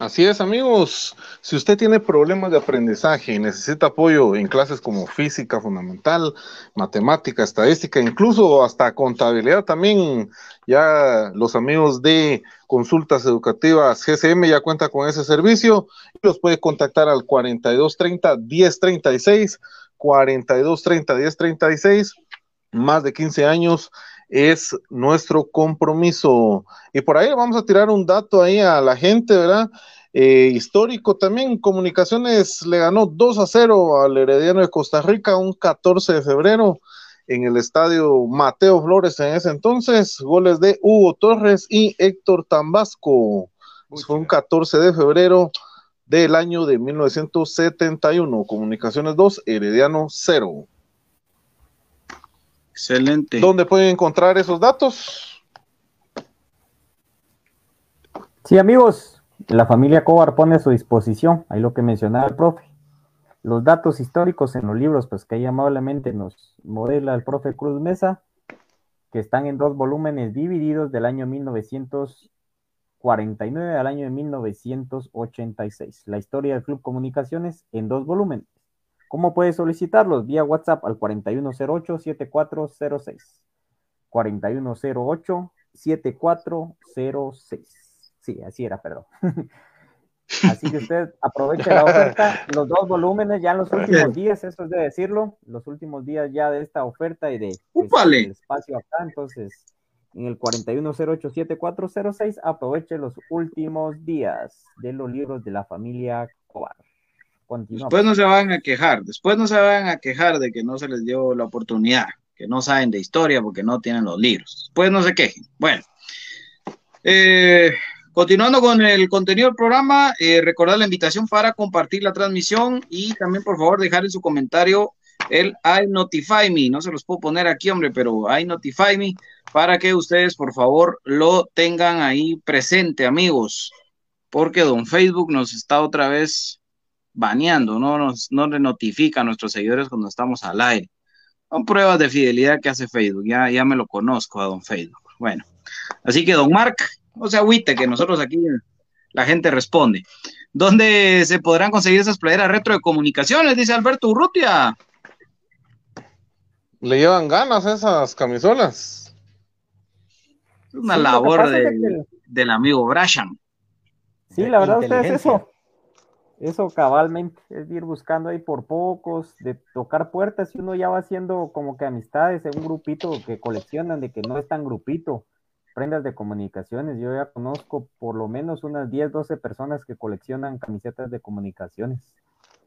Así es, amigos. Si usted tiene problemas de aprendizaje y necesita apoyo en clases como física fundamental, matemática, estadística, incluso hasta contabilidad también, ya los amigos de Consultas Educativas GCM ya cuenta con ese servicio los puede contactar al 4230 1036, 4230 1036, más de 15 años es nuestro compromiso. Y por ahí vamos a tirar un dato ahí a la gente, ¿verdad? Eh, histórico también, Comunicaciones le ganó 2 a 0 al Herediano de Costa Rica un 14 de febrero en el estadio Mateo Flores en ese entonces, goles de Hugo Torres y Héctor Tambasco. Fue un 14 de febrero del año de 1971. Comunicaciones 2, Herediano 0. Excelente. ¿Dónde pueden encontrar esos datos? Sí, amigos, la familia Cobar pone a su disposición, ahí lo que mencionaba el profe, los datos históricos en los libros, pues que ahí amablemente nos modela el profe Cruz Mesa, que están en dos volúmenes divididos del año 1949 al año de 1986. La historia del Club Comunicaciones en dos volúmenes. ¿Cómo puedes solicitarlos? Vía WhatsApp al 4108-7406. 4108-7406. Sí, así era, perdón. Así que usted aproveche la oferta, los dos volúmenes ya en los últimos días, eso es de decirlo, los últimos días ya de esta oferta y de pues, el espacio acá, entonces en el 41087406 aproveche los últimos días de los libros de la familia Cobar. Después no se van a quejar, después no se van a quejar de que no se les dio la oportunidad, que no saben de historia porque no tienen los libros. Después no se quejen. Bueno, eh, Continuando con el contenido del programa, eh, recordar la invitación para compartir la transmisión y también por favor dejar en su comentario el I Notify Me. No se los puedo poner aquí, hombre, pero I Notify Me para que ustedes por favor lo tengan ahí presente, amigos, porque don Facebook nos está otra vez baneando, no nos no le notifica a nuestros seguidores cuando estamos al aire. Son pruebas de fidelidad que hace Facebook, ya, ya me lo conozco a don Facebook. Bueno, así que don Mark, no se agüite, que nosotros aquí la gente responde. ¿Dónde se podrán conseguir esas playeras retro de comunicaciones? Dice Alberto Urrutia. Le llevan ganas esas camisolas. Es una labor del amigo Brasham. Sí, la verdad usted es eso. Eso cabalmente, es ir buscando ahí por pocos, de tocar puertas y uno ya va haciendo como que amistades en un grupito que coleccionan, de que no es tan grupito prendas de comunicaciones. Yo ya conozco por lo menos unas 10, 12 personas que coleccionan camisetas de comunicaciones.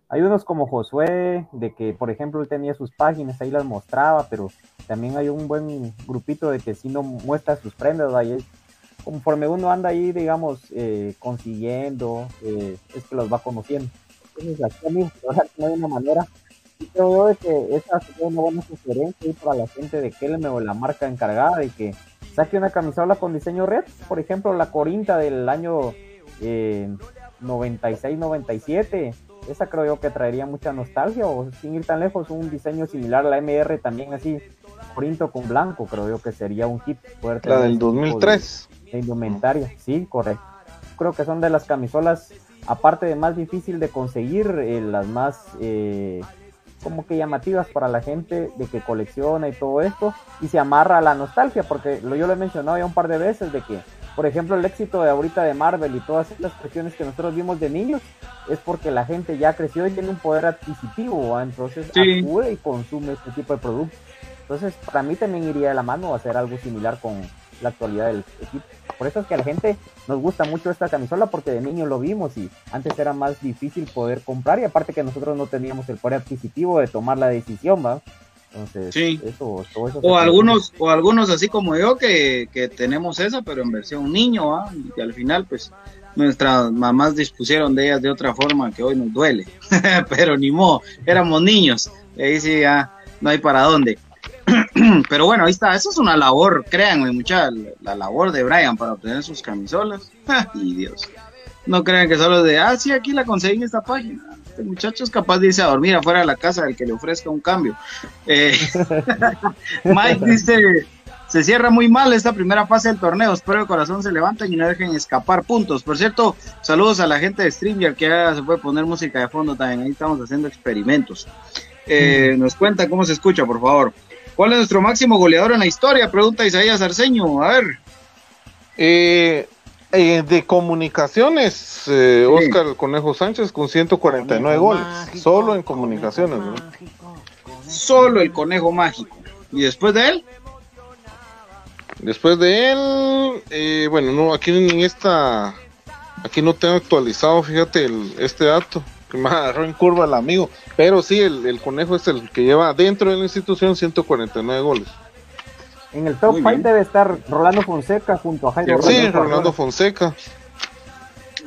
Hay unos como Josué, de que, por ejemplo, él tenía sus páginas, ahí las mostraba, pero también hay un buen grupito de que si no muestra sus prendas, ahí conforme uno anda ahí, digamos, eh, consiguiendo, eh, es que los va conociendo. Entonces, aquí a mí, no hay una manera. Y creo de que esa sería una buena sugerencia para la gente de Kelme o la marca encargada de que saque una camisola con diseño red, por ejemplo, la Corinta del año 96-97. Eh, Esa creo yo que traería mucha nostalgia, o sin ir tan lejos, un diseño similar a la MR también así, Corinto con blanco, creo yo que sería un hit fuerte. La del 2003. De, indumentaria, sí, correcto. Creo que son de las camisolas, aparte de más difícil de conseguir, eh, las más eh, como que llamativas para la gente de que colecciona y todo esto y se amarra a la nostalgia porque lo yo lo he mencionado ya un par de veces de que por ejemplo el éxito de ahorita de Marvel y todas estas cuestiones que nosotros vimos de niños es porque la gente ya creció y tiene un poder adquisitivo entonces acude y consume este tipo de productos. Entonces para mí también iría de la mano hacer algo similar con la actualidad del equipo por eso es que a la gente nos gusta mucho esta camisola porque de niño lo vimos y antes era más difícil poder comprar y aparte que nosotros no teníamos el poder adquisitivo de tomar la decisión, ¿va? Entonces, eso, todo eso o algunos, o algunos así como yo que, tenemos esa, pero en versión niño, ¿va? y al final, pues, nuestras mamás dispusieron de ellas de otra forma que hoy nos duele, pero ni modo, éramos niños, y ahí sí ya no hay para dónde. Pero bueno, ahí está. Eso es una labor, créanme, mucha la, labor de Brian para obtener sus camisolas. y Dios. No crean que solo de, ah, sí, aquí la conseguí en esta página. Este muchacho es capaz de irse a dormir afuera de la casa del que le ofrezca un cambio. Eh, Mike dice, se cierra muy mal esta primera fase del torneo. Espero que corazón se levanten y no dejen escapar puntos. Por cierto, saludos a la gente de StreamYard que ya se puede poner música de fondo también. Ahí estamos haciendo experimentos. Eh, nos cuenta cómo se escucha, por favor. ¿Cuál es nuestro máximo goleador en la historia? Pregunta Isaías Arceño. A ver. Eh, eh, de comunicaciones, eh, Oscar Conejo Sánchez con 149 goles. solo en comunicaciones. Solo el Conejo Mágico. ¿Y después de él? Después de él, bueno, no, aquí en esta, aquí no tengo actualizado, fíjate este dato que me agarró en curva el amigo. Pero sí, el, conejo es el que lleva dentro de la institución 149 goles. En el top 5 debe estar Rolando Fonseca junto a Jairo. Sí, Rolando Fonseca.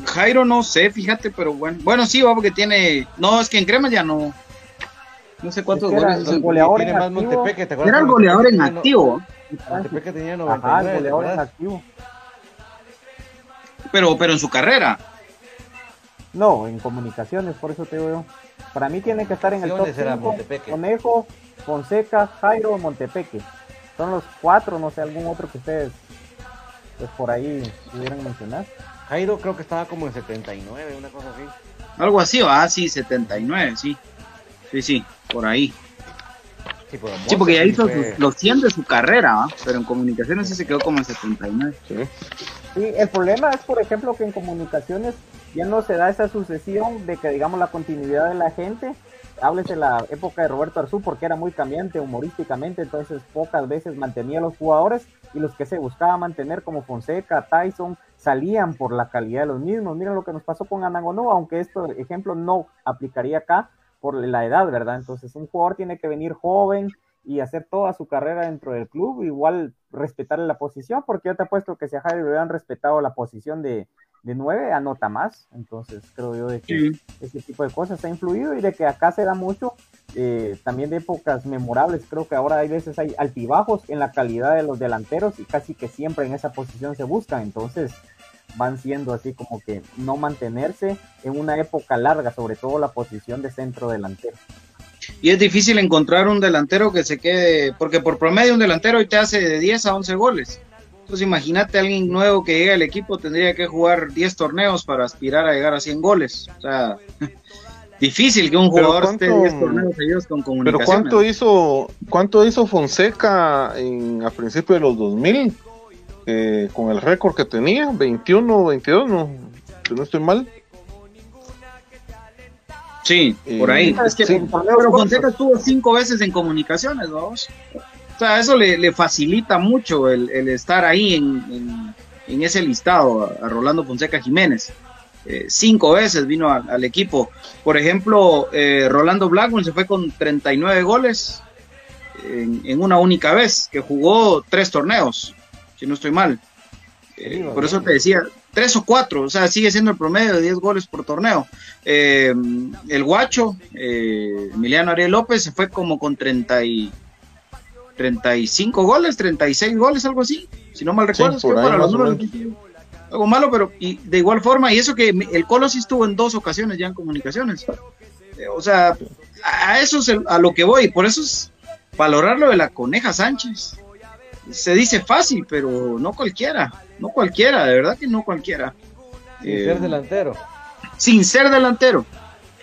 Jairo no sé, fíjate, pero bueno. Bueno, sí, va porque tiene. No, es que en Crema ya no. No sé cuántos goles. El goleador en activo. Era el goleador en activo. Montepeque tenía 99. Ajá, el goleador en activo. Pero, pero en su carrera. No, en comunicaciones, por eso te digo yo. Para mí tiene que estar en el top 5, Conejo, Fonseca, Jairo, Montepeque. Son los cuatro, no sé, algún otro que ustedes pues por ahí pudieran mencionar. Jairo creo que estaba como en 79, una cosa así. Algo así, ah, sí, 79, sí. Sí, sí, por ahí. Sí, porque ya hizo los 100 de su carrera, pero en comunicaciones sí se quedó como en 79. Sí. sí, el problema es, por ejemplo, que en comunicaciones ya no se da esa sucesión de que, digamos, la continuidad de la gente. Háblese la época de Roberto Arzú, porque era muy cambiante humorísticamente, entonces pocas veces mantenía a los jugadores y los que se buscaba mantener, como Fonseca, Tyson, salían por la calidad de los mismos. Miren lo que nos pasó con Anangonó, aunque este ejemplo no aplicaría acá, por la edad, ¿verdad? Entonces un jugador tiene que venir joven y hacer toda su carrera dentro del club, igual respetarle la posición, porque yo te apuesto que si a Javi le hubieran respetado la posición de, de 9, anota más. Entonces creo yo de que ese tipo de cosas ha influido y de que acá se da mucho eh, también de épocas memorables. Creo que ahora hay veces hay altibajos en la calidad de los delanteros y casi que siempre en esa posición se buscan. Entonces van siendo así como que no mantenerse en una época larga, sobre todo la posición de centro delantero. Y es difícil encontrar un delantero que se quede, porque por promedio un delantero hoy te hace de 10 a 11 goles. Entonces imagínate alguien nuevo que llegue al equipo, tendría que jugar 10 torneos para aspirar a llegar a 100 goles. O sea, difícil que un jugador esté 10 torneos seguidos con comunicaciones. Pero ¿cuánto hizo, cuánto hizo Fonseca en, a principios de los 2000? Eh, con el récord que tenía, 21 o 22, no, no estoy mal. Sí, por ahí. es que, pero Fonseca estuvo cinco veces en comunicaciones, vamos. O sea, eso le, facilita mucho el, estar ahí en, ese listado a, Rolando Fonseca Jiménez. Eh, cinco veces vino al equipo. Por ejemplo, eh, Rolando Blackburn se fue con 39 goles en, en, una única vez, que jugó tres torneos si no estoy mal. Eh, por eso te decía, tres o cuatro, o sea, sigue siendo el promedio de 10 goles por torneo. Eh, el guacho, eh, Emiliano Ariel López, se fue como con 30 y, 35 goles, 36 goles, algo así, si no mal recuerdo. algo malo, pero y de igual forma, y eso que el Colo sí estuvo en dos ocasiones ya en comunicaciones. o sea, a, eso es a lo que voy, por eso es valorar lo de la Coneja Sánchez se dice fácil, pero no cualquiera, no cualquiera, de verdad que no cualquiera. Sin ser eh, delantero. Sin ser delantero,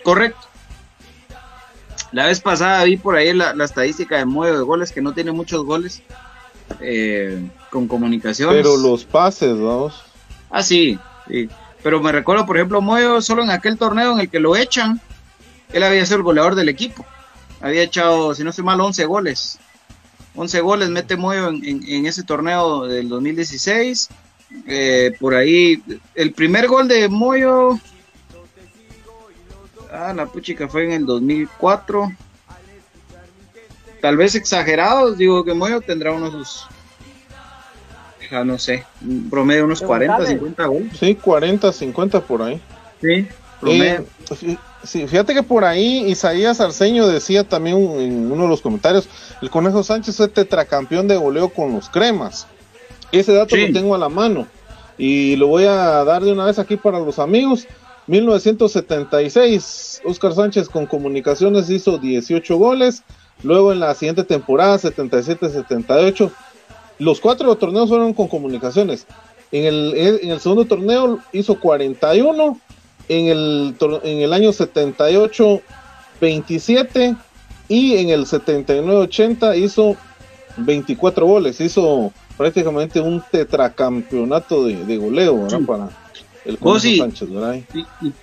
correcto. La vez pasada vi por ahí la, estadística de Muevo de goles, que no tiene muchos goles eh, con comunicaciones. Pero los pases, vamos. Ah, sí, sí. Pero me recuerdo, por ejemplo, Muevo solo en aquel torneo en el que lo echan, él había sido el goleador del equipo. Había echado, si no estoy mal, 11 goles 11 goles mete Moyo en, ese torneo del 2016. Eh, por ahí, el primer gol de Moyo. Ah, la puchica fue en el 2004. Tal vez exagerados, digo que Moyo tendrá unos. Ya no sé, un promedio unos 40, 50 goles. Sí, 40, 50 por ahí. Sí, promedio. Eh, Sí, fíjate que por ahí Isaías Arceño decía también en uno de los comentarios, el Conejo Sánchez fue tetracampeón de goleo con los cremas. Ese dato lo tengo a la mano y lo voy a dar de una vez aquí para los amigos. 1976, Oscar Sánchez con comunicaciones hizo 18 goles. Luego en la siguiente temporada, 77-78, los cuatro torneos fueron con comunicaciones. En el, en el segundo torneo hizo 41 en el, en el año 78 27 y en el 79-80 hizo 24 goles, hizo prácticamente un tetracampeonato de, goleo para el Sánchez,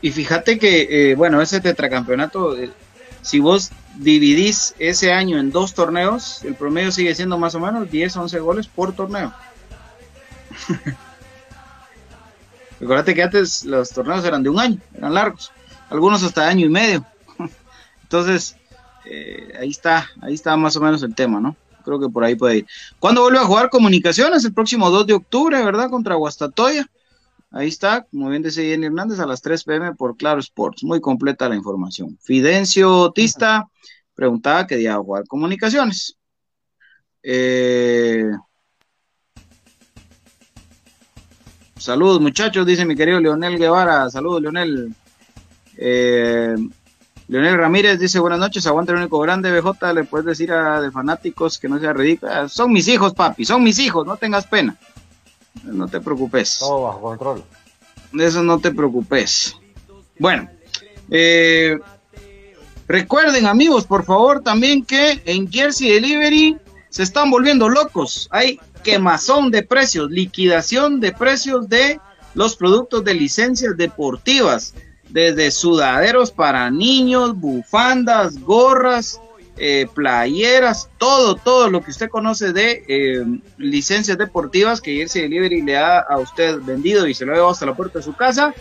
Y, fíjate que, eh, bueno, ese tetracampeonato, eh, si vos dividís ese año en dos torneos, el promedio sigue siendo más o menos 10, 11 goles por torneo. Recuerda que antes los torneos eran de un año, eran largos, algunos hasta año y medio. Entonces, eh, ahí está, ahí está más o menos el tema, ¿no? Creo que por ahí puede ir. ¿Cuándo vuelve a jugar comunicaciones? El próximo 2 de octubre, ¿verdad? Contra Guastatoya. Ahí está, como bien decía Jenny Hernández, a las 3 pm por Claro Sports. Muy completa la información. Fidencio Tista preguntaba qué día jugar comunicaciones. Eh, Saludos muchachos, dice mi querido Leonel Guevara. Saludos Leonel. Eh, Leonel Ramírez dice buenas noches, aguanta el único grande BJ, le puedes decir a de fanáticos que no sea ridículo. Son mis hijos, papi, son mis hijos, no tengas pena. No te preocupes. Todo bajo control. De eso no te preocupes. Bueno, eh, recuerden amigos, por favor, también que en Jersey Delivery se están volviendo locos. Hay quemazón de precios, liquidación de precios de los productos de licencias deportivas, desde sudaderos para niños, bufandas, gorras, eh, playeras, todo, todo lo que usted conoce de eh, licencias deportivas que Jersey Delivery le ha a usted vendido y se lo ha llevado hasta la puerta de su casa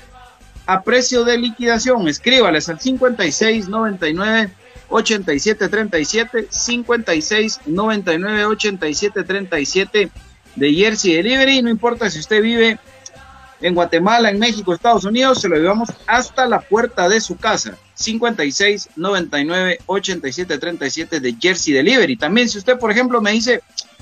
a precio de liquidación. Escríbales al 5699 8737 5699 8737 de Jersey Delivery. No importa si usted vive en Guatemala, en México, Estados Unidos, se lo llevamos hasta la puerta de su casa. 56 99 87 37 de Jersey Delivery. También, si usted, por ejemplo, me dice,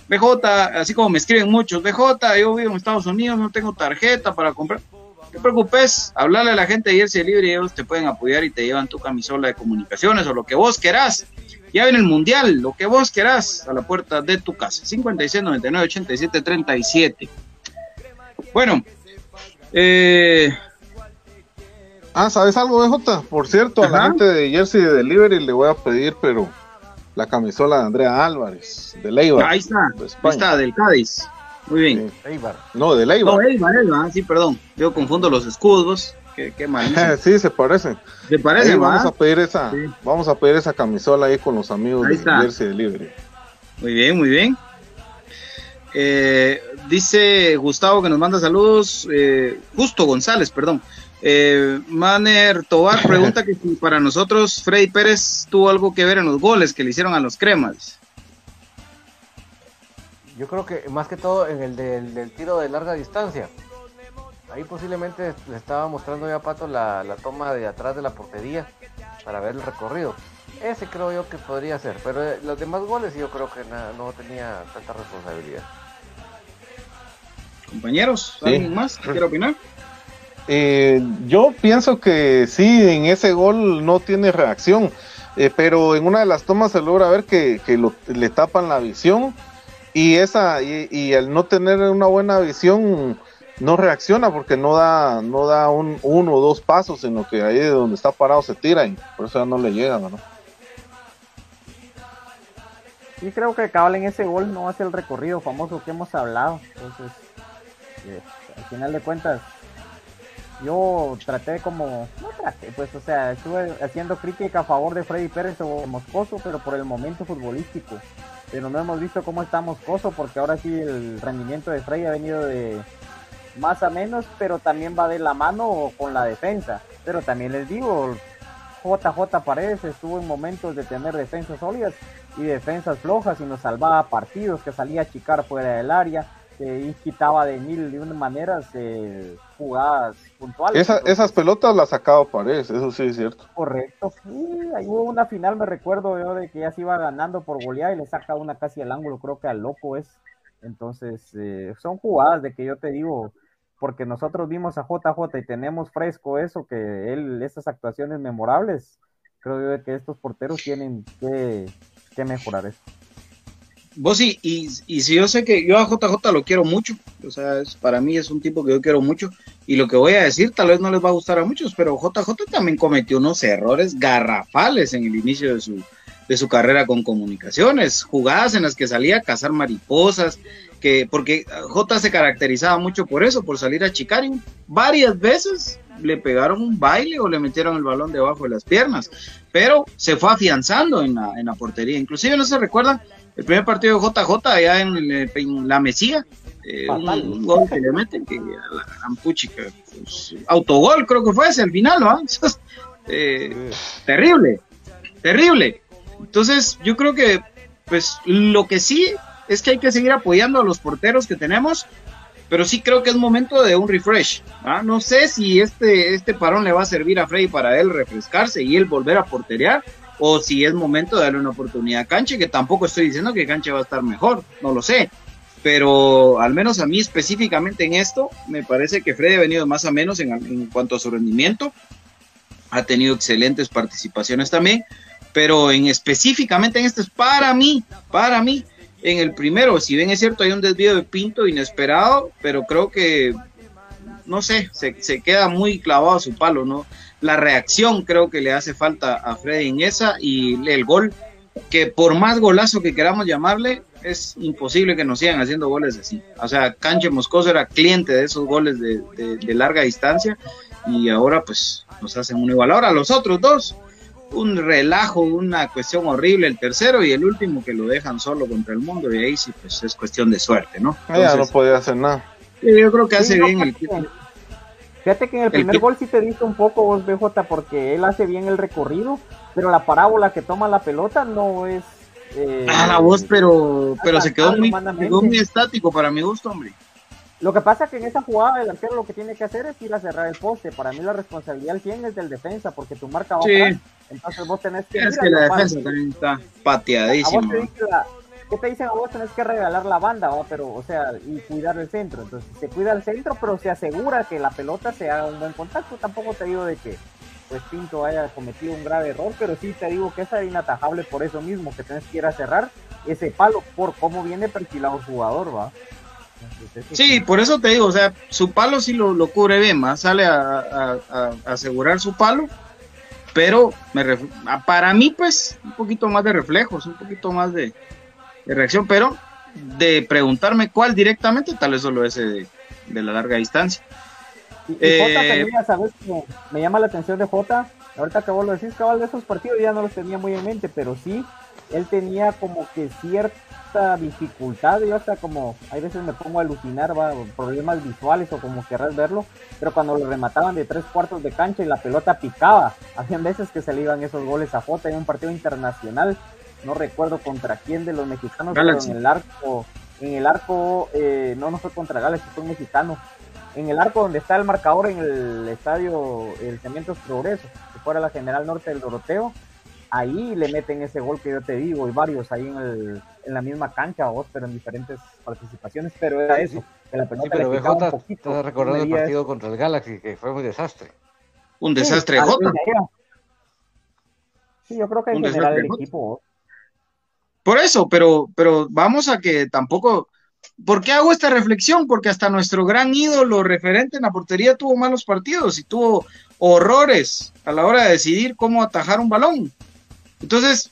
BJ, así como me escriben muchos, BJ, yo vivo en Estados Unidos, no tengo tarjeta para comprar. No te preocupes, hablarle a la gente de Jersey Delivery, ellos te pueden apoyar y te llevan tu camisola de comunicaciones o lo que vos querás. Ya en el mundial, lo que vos querás, a la puerta de tu casa. 56 99 87 37. Bueno, eh, Ah, ¿sabes algo, BJ? Por cierto, a la gente de Jersey de Delivery le voy a pedir, pero la camisola de Andrea Álvarez, de Leiva. Ahí está, ahí está, del Cádiz. Muy bien. No, de Leiva. No, Eibar, Eibar, sí, perdón. Yo confundo los escudos. Qué, qué mal. sí, se parecen. Se parecen, vamos a pedir esa, vamos a pedir esa camisola ahí con los amigos de Jersey Delivery. Muy bien, muy bien. Eh, dice Gustavo que nos manda saludos. Eh, Justo González, perdón. Eh, Maner Tobar pregunta que si para nosotros Freddy Pérez tuvo algo que ver en los goles que le hicieron a los cremas. Yo creo que más que todo en el del, tiro de larga distancia. Ahí posiblemente le estaba mostrando ya a Pato la, toma de atrás de la portería para ver el recorrido. Ese creo yo que podría ser, pero eh, los demás goles yo creo que no tenía tanta responsabilidad. Compañeros, ¿alguien más quiere opinar? Eh, yo pienso que sí, en ese gol no tiene reacción, eh, pero en una de las tomas se logra ver que, le tapan la visión y esa y, al no tener una buena visión no reacciona porque no da no da un uno o dos pasos, sino que ahí donde está parado se tira y por eso ya no le llega, ¿no? Sí, creo que cabal en ese gol no hace el recorrido famoso que hemos hablado, entonces al final de cuentas yo traté como, no traté, pues, o sea, estuve haciendo crítica a favor de Freddy Pérez o Moscoso, pero por el momento futbolístico. Pero no hemos visto cómo está Moscoso, porque ahora sí el rendimiento de Freddy ha venido de más a menos, pero también va de la mano con la defensa. Pero también les digo, JJ Paredes estuvo en momentos de tener defensas sólidas y defensas flojas y nos salvaba partidos, que salía a chicar fuera del área y quitaba de mil de una maneras eh, jugadas puntuales. esas pelotas las sacaba Paredes, eso sí es cierto. Correcto, sí, ahí hubo una final, me recuerdo yo, de que ya se iba ganando por goleada y le saca una casi al ángulo, creo que al loco es. Entonces, eh, son jugadas de que yo te digo, porque nosotros vimos a JJ y tenemos fresco eso, que él, esas actuaciones memorables, creo yo que estos porteros tienen que, que mejorar eso. Vos y, y, si yo sé que yo a JJ lo quiero mucho, o sea, para mí es un tipo que yo quiero mucho, y lo que voy a decir tal vez no les va a gustar a muchos, pero JJ también cometió unos errores garrafales en el inicio de su, de su carrera con comunicaciones, jugadas en las que salía a cazar mariposas, que porque J se caracterizaba mucho por eso, por salir a chicar, y varias veces le pegaron un baile o le metieron el balón debajo de las piernas, pero se fue afianzando en la, en la portería, inclusive no se recuerdan el primer partido de JJ allá en, la Mesía, eh, un, gol que le meten, que la pues, autogol creo que fue ese al final, ¿no? Eh, terrible, terrible. Entonces, yo creo que, pues, lo que sí es que hay que seguir apoyando a los porteros que tenemos, pero sí creo que es momento de un refresh. ¿ah? No sé si este, este parón le va a servir a Freddy para él refrescarse y él volver a porterear, o si es momento de darle una oportunidad a Canche, que tampoco estoy diciendo que Canche va a estar mejor, no lo sé. pero al menos a mí específicamente en esto, me parece que Freddy ha venido más o menos en, en cuanto a su rendimiento, ha tenido excelentes participaciones también, pero en específicamente en este es para mí, para mí, en el primero, si bien es cierto hay un desvío de Pinto inesperado, pero creo que, no sé, se, se queda muy clavado a su palo, ¿no? La reacción creo que le hace falta a Freddy en esa y el gol, que por más golazo que queramos llamarle, es imposible que nos sigan haciendo goles así. O sea, Canche Moscoso era cliente de esos goles de, de, larga distancia y ahora pues nos hacen un igual. Ahora los otros dos, un relajo, una cuestión horrible el tercero y el último que lo dejan solo contra el mundo y ahí sí pues es cuestión de suerte, ¿no? ya no podía hacer nada. Yo creo que hace bien el Fíjate que en el primer gol sí te dice un poco vos, BJ, porque él hace bien el recorrido, pero la parábola que toma la pelota no es eh, ah, la voz, pero, pero se quedó muy, muy, estático para mi gusto, hombre. Lo que pasa es que en esa jugada el arquero lo que tiene que hacer es ir a cerrar el poste. Para mí la responsabilidad al 100 es del defensa, porque tu marca va sí. atrás. Entonces vos tenés que... Es que la defensa también está pateadísima. ¿Qué te dicen a vos? Tenés que regalar la banda, ¿va? pero, o sea, y cuidar el centro. Entonces se cuida el centro, pero se asegura que la pelota se haga un buen contacto. Tampoco te digo de que pues Pinto haya cometido un grave error, pero sí te digo que es inatajable por eso mismo, que tienes que ir a cerrar ese palo por cómo viene perfilado el jugador, ¿va? sí, por eso te digo, o sea, su palo sí lo, lo cubre bien, más sale a, asegurar su palo, pero me para mí, pues, un poquito más de reflejos, un poquito más de, reacción, pero de preguntarme cuál directamente, tal vez solo ese de la larga distancia. Y, eh, Jota ¿sabes? Me, llama la atención de Jota. Ahorita que vos lo decís, cabal, de esos partidos ya no los tenía muy en mente, pero sí, él tenía como que cierta dificultad. Yo hasta como, hay veces me pongo a alucinar, va, problemas visuales o como querrás verlo, pero cuando lo remataban de tres cuartos de cancha y la pelota picaba, habían veces que se le iban esos goles a Jota en un partido internacional. No recuerdo contra quién de los mexicanos, pero en el arco, en el arco, eh, no, no fue contra Gales, fue un mexicano en el arco donde está el marcador en el estadio El Cimientos Progreso, que fuera la General Norte del Doroteo, ahí le meten ese gol que yo te digo, y varios ahí en, el, en la misma cancha, vos, pero en diferentes participaciones, pero era eso, que la pelota sí, pero BJ, un poquito. recordando el partido contra el Galaxy, que fue un desastre. Un desastre, sí, J. Sí, yo creo que en general el equipo. Por eso, pero, pero vamos a que tampoco ¿Por qué hago esta reflexión? Porque hasta nuestro gran ídolo referente en la portería tuvo malos partidos y tuvo horrores a la hora de decidir cómo atajar un balón. Entonces,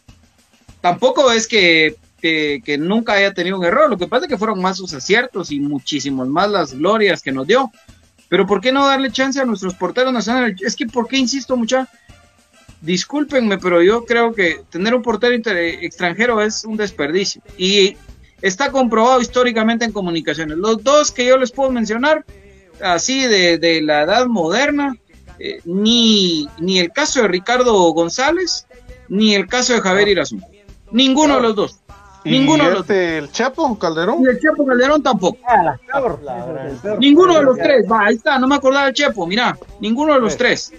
tampoco es que, que, nunca haya tenido un error, lo que pasa es que fueron más sus aciertos y muchísimos más las glorias que nos dio. Pero ¿por qué no darle chance a nuestros porteros nacionales? Es que, ¿por qué insisto mucha? Discúlpenme, pero yo creo que tener un portero extranjero es un desperdicio. Y está comprobado históricamente en comunicaciones. Los dos que yo les puedo mencionar, así de, la edad moderna, eh, ni, ni el caso de Ricardo González, ni el caso de Javier Irazú. Ninguno de los dos. Ninguno de los este, ¿El Chapo Calderón? Y el Chapo Calderón tampoco. Ah, ninguno de los tres. Va, ahí está, no me acordaba del Chapo, mira, ninguno de los tres.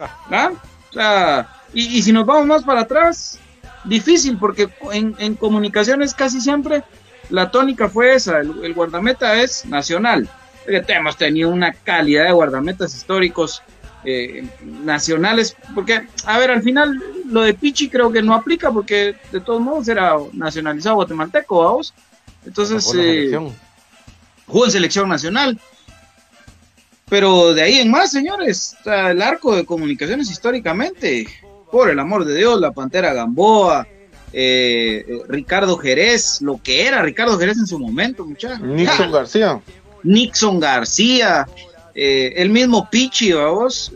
¿Ah? O sea, y, y si nos vamos más para atrás, difícil porque en, comunicaciones casi siempre la tónica fue esa, el, guardameta es nacional. Hemos tenido una calidad de guardametas históricos eh, nacionales, porque, a ver, al final lo de Pichi creo que no aplica porque de todos modos era nacionalizado guatemalteco, vamos. Entonces, eh, jugó en selección nacional. Pero de ahí en más, señores, el arco de comunicaciones históricamente por el amor de Dios, la Pantera Gamboa, eh, eh, Ricardo Jerez, lo que era Ricardo Jerez en su momento, muchachos. Nixon García. Nixon García, eh, el mismo Pichi, vamos.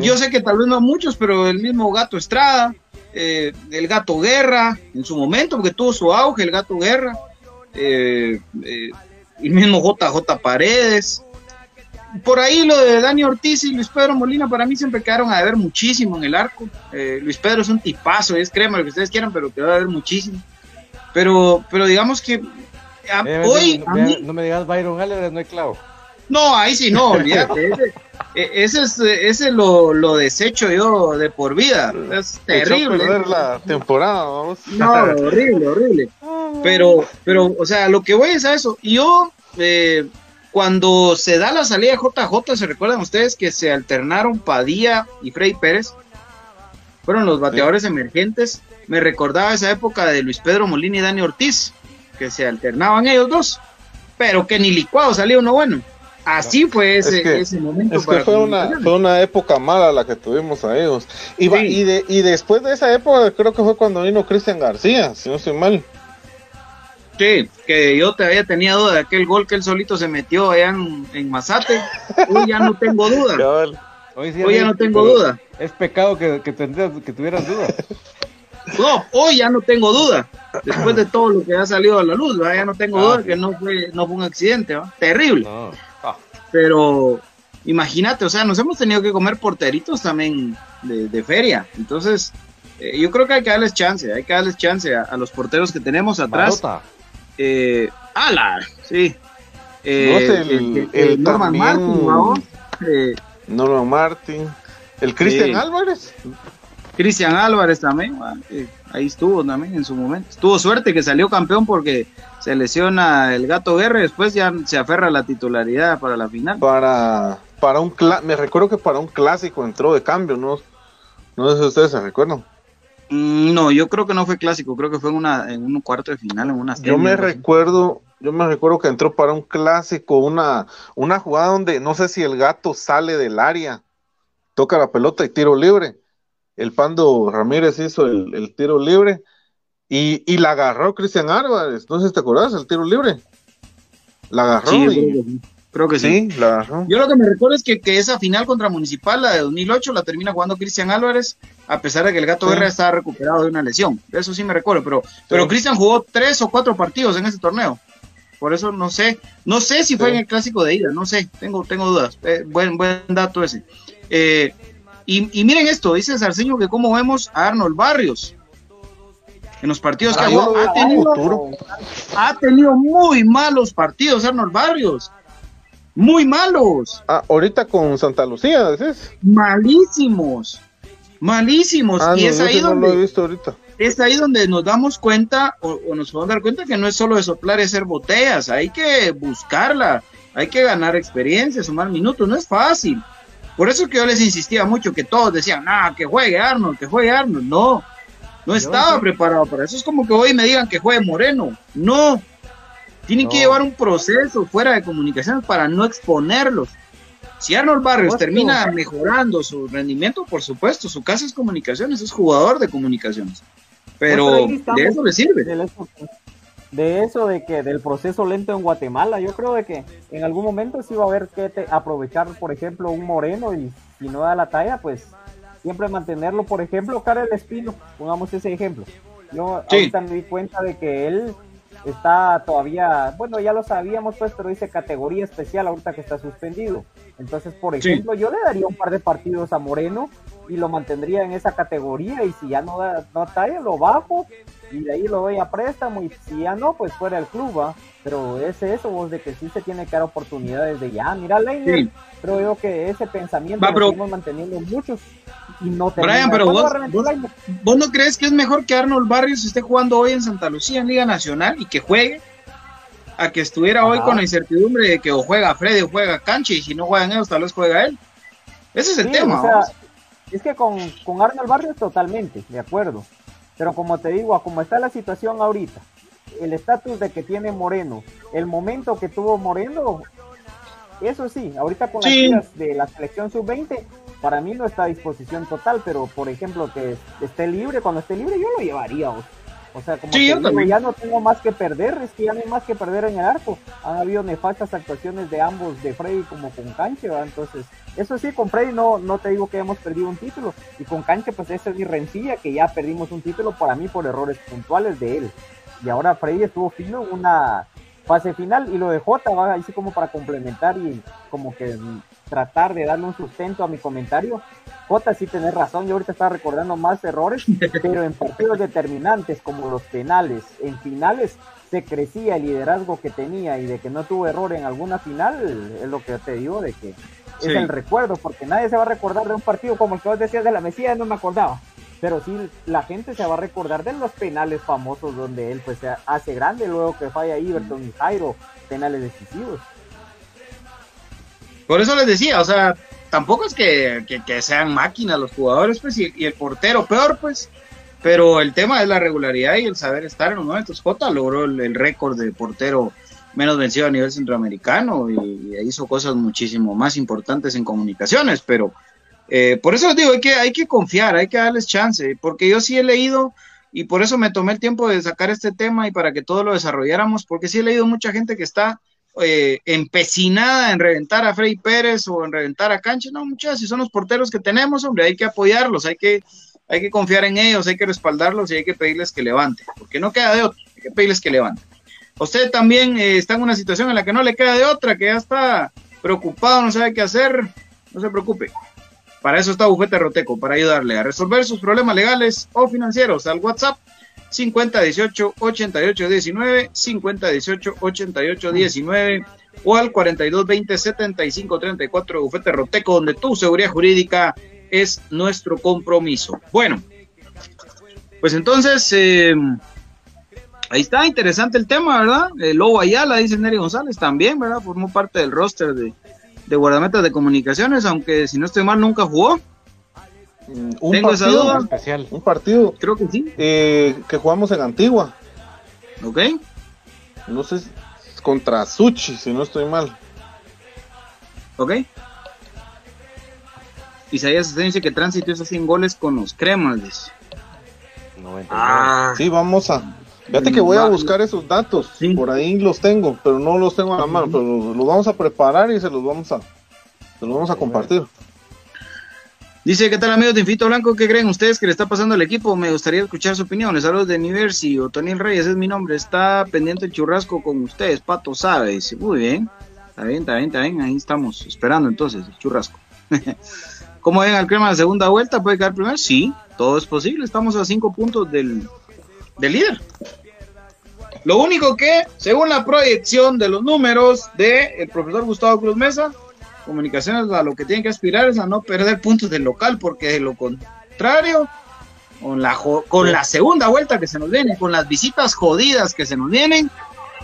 Yo sé que tal vez no muchos, pero el mismo Gato Estrada, el Gato Guerra, en su momento, porque tuvo su auge, el Gato Guerra, el mismo JJ Paredes, por ahí lo de Dani Ortiz y Luis Pedro Molina para mí siempre quedaron a ver muchísimo en el arco. Eh, Luis Pedro es un tipazo, es crema lo que ustedes quieran, pero quedó a ver muchísimo. Pero, pero digamos que hoy. No, me digas Byron Álvarez, no hay clavo. No, ahí sí no, olvídate. e, ese es ese lo, lo desecho yo de por vida. Es terrible. perder la temporada, vamos. No, horrible, horrible. Pero, pero, o sea, lo que voy es a eso. Yo, eh, cuando se da la salida de JJ, ¿se recuerdan ustedes que se alternaron Padilla y Freddy Pérez? Fueron los bateadores emergentes. Me recordaba esa época de Luis Pedro Molina y Dani Ortiz, que se alternaban ellos dos, pero que ni licuado salió uno bueno. Así fue ese, ese momento. Es que fue una, fue una época mala la que tuvimos a ellos. Y, y, de, y después de esa época, creo que fue cuando vino Cristian García, si no estoy mal. Sí, que yo todavía tenía duda de aquel gol que él solito se metió allá en, en Mazate. Hoy ya no tengo duda. Hoy, ya no tengo duda. Es pecado que, que, tendrías, que tuvieras duda. No, hoy ya no tengo duda. Después de todo lo que ha salido a la luz, ya no tengo duda que no fue, no fue un accidente. Terrible. Ah. Pero imagínate, o sea, nos hemos tenido que comer porteritos también de, feria. Entonces, eh, yo creo que hay que darles chance, hay que darles chance a, los porteros que tenemos atrás. Eh, ala, sí. Eh, el, Norman Martin, ¿no? Eh, Norman Martin. El Cristian Álvarez. Cristian Álvarez también, ahí estuvo también en su momento. Tuvo suerte que salió campeón porque se lesiona el Gato Guerra y después ya se aferra a la titularidad para la final. Para, para un me recuerdo que para un clásico entró de cambio, ¿no? No sé si ustedes se recuerdan. Mm, no, yo creo que no fue clásico, creo que fue en, una, en un cuarto de final, en una Yo me recuerdo, yo me recuerdo que entró para un clásico, una, una jugada donde no sé si el gato sale del área, toca la pelota y tiro libre el Pando Ramírez hizo el, tiro libre y, y, la agarró Cristian Álvarez. No sé si te acuerdas, el tiro libre. La agarró. Sí, creo que sí. la. Yo lo que me recuerdo es que, esa final contra Municipal, la de 2008, la termina jugando Cristian Álvarez, a pesar de que el Gato Guerra estaba recuperado de una lesión. Eso sí me recuerdo, pero, pero Cristian jugó tres o cuatro partidos en ese torneo. Por eso no sé, no sé si fue en el clásico de ida, no sé, tengo, tengo dudas. Eh, buen, buen dato ese. Eh, y, miren esto, dice Sarceño que cómo vemos a Arnold Barrios en los partidos que ha jugado. Ha tenido, muy malos partidos Arnold Barrios. Muy malos. Ah, ahorita con Santa Lucía, ¿decís? Malísimos. Malísimos. Ah, y es ahí donde. lo he visto ahorita. Es ahí donde nos damos cuenta, o, o, nos podemos dar cuenta que no es solo de soplar y hacer botellas, hay que buscarla, hay que ganar experiencia, sumar minutos, no es fácil. Por eso que yo les insistía mucho que todos decían, ah, que juegue Arnold, que juegue Arnold. No, no estaba preparado para eso. Es como que hoy me digan que juegue Moreno. No, tienen que llevar un proceso fuera de comunicación para no exponerlos. Si Arnold Barrios termina mejorando su rendimiento, por supuesto, su casa es comunicaciones, es jugador de comunicaciones. Pero de eso le sirve de eso de que del proceso lento en Guatemala, yo creo de que en algún momento sí va a haber que aprovechar, por ejemplo, un moreno y si no da la talla, pues siempre mantenerlo, por ejemplo, Karel Espino, pongamos ese ejemplo. Yo ahorita me di cuenta de que él está todavía, bueno, ya lo sabíamos pues, pero dice categoría especial ahorita que está suspendido. Entonces, por ejemplo, yo le daría un par de partidos a Moreno y lo mantendría en esa categoría y si ya no da no talla, lo bajo y de ahí lo doy a préstamo y si ya no, pues fuera del club, ¿va? Pero es eso, vos, de que sí se tiene que dar oportunidades de ya, mira, Leiner, creo yo que ese pensamiento lo seguimos manteniendo muchos y no Brian, pero vos, vos, no crees que es mejor que Arnold Barrios esté jugando hoy en Santa Lucía en Liga Nacional y que juegue a que estuviera hoy con la incertidumbre de que o juega Freddy o juega Canche y si no juegan ellos tal vez juega él? Ese es el tema. es que con, con Arnold Barrios totalmente, de acuerdo. Pero como te digo, como está la situación ahorita, el estatus de que tiene Moreno, el momento que tuvo Moreno, eso sí, ahorita con las de la selección sub-20, para mí no está a disposición total, pero por ejemplo que esté libre, cuando esté libre yo lo llevaría. O sea, como ya no tengo más que perder, es que ya no hay más que perder en el arco. Han habido nefastas actuaciones de ambos, de Freddy como con Canche, entonces, eso sí, con Freddy no, no te digo que hemos perdido un título, y con Canche pues esa es mi rencilla, que ya perdimos un título para mí por errores puntuales de él. Y ahora Freddy estuvo fino una fase final, y lo de Jota va así como para complementar y como que tratar de darle un sustento a mi comentario. Jota, sí tenés razón, yo ahorita estaba recordando más errores, pero en partidos determinantes como los penales, en finales se crecía el liderazgo que tenía y de que no tuvo error en alguna final, es lo que te digo, de que es el recuerdo, porque nadie se va a recordar de un partido como el que vos decías de la Mesía, no me acordaba. Pero sí, la gente se va a recordar de los penales famosos donde él pues se hace grande, luego que falla Iberton y Jairo, penales decisivos. Por eso les decía, o sea, tampoco es que, sean máquinas los jugadores, pues, y, el portero peor, pues. Pero el tema es la regularidad y el saber estar en los momentos. Jota logró el, récord de portero menos vencido a nivel centroamericano y, hizo cosas muchísimo más importantes en comunicaciones, pero eh, por eso les digo, hay que, hay que confiar, hay que darles chance, porque yo sí he leído y por eso me tomé el tiempo de sacar este tema y para que todos lo desarrolláramos, porque sí he leído mucha gente que está eh, empecinada en reventar a Freddy Pérez o en reventar a Cancha. No, muchachos, si son los porteros que tenemos, hombre, hay que apoyarlos, hay que, hay que confiar en ellos, hay que respaldarlos y hay que pedirles que levanten, porque no queda de otro, hay que pedirles que levanten. Usted también eh, está en una situación en la que no le queda de otra, que ya está preocupado, no sabe qué hacer, no se preocupe. Para eso está Bufete Roteco, para ayudarle a resolver sus problemas legales o financieros al WhatsApp 5018 8819 5018 8819 o al 4220 7534 Bufete Roteco, donde tu seguridad jurídica es nuestro compromiso. Bueno, pues entonces, eh, ahí está, interesante el tema, ¿verdad? El Lobo Ayala, dice Neri González, también, ¿verdad? Formó parte del roster de, de guardametas de comunicaciones, aunque si no estoy mal, nunca jugó. Mm, un Tengo partido, esa duda. Especial. Un partido. Creo que sí. Eh, que jugamos en Antigua. Ok. No sé, contra Suchi, si no estoy mal. Ok. Isaías dice que Tránsito es 100 goles con los cremas. Ah, sí, vamos a. Fíjate que voy a buscar esos datos. Por ahí los tengo, pero no los tengo a la mano. Pero los vamos a preparar y se los vamos a, se los vamos a compartir. Dice, ¿qué tal amigos de Infito Blanco? ¿Qué creen ustedes que le está pasando al equipo? Me gustaría escuchar su opinión. Les saludos de o Tony Reyes, es mi nombre. Está pendiente el churrasco con ustedes, Pato sabe. muy bien, está bien, está bien, está bien. Ahí estamos esperando entonces el churrasco. ¿Cómo ven al crema de segunda vuelta? ¿Puede quedar primero? Sí, todo es posible. Estamos a cinco puntos del, del líder. Lo único que, según la proyección de los números del el profesor Gustavo Cruz Mesa, Comunicaciones a lo que tiene que aspirar es a no perder puntos del local, porque de lo contrario, con la, con la segunda vuelta que se nos viene, con las visitas jodidas que se nos vienen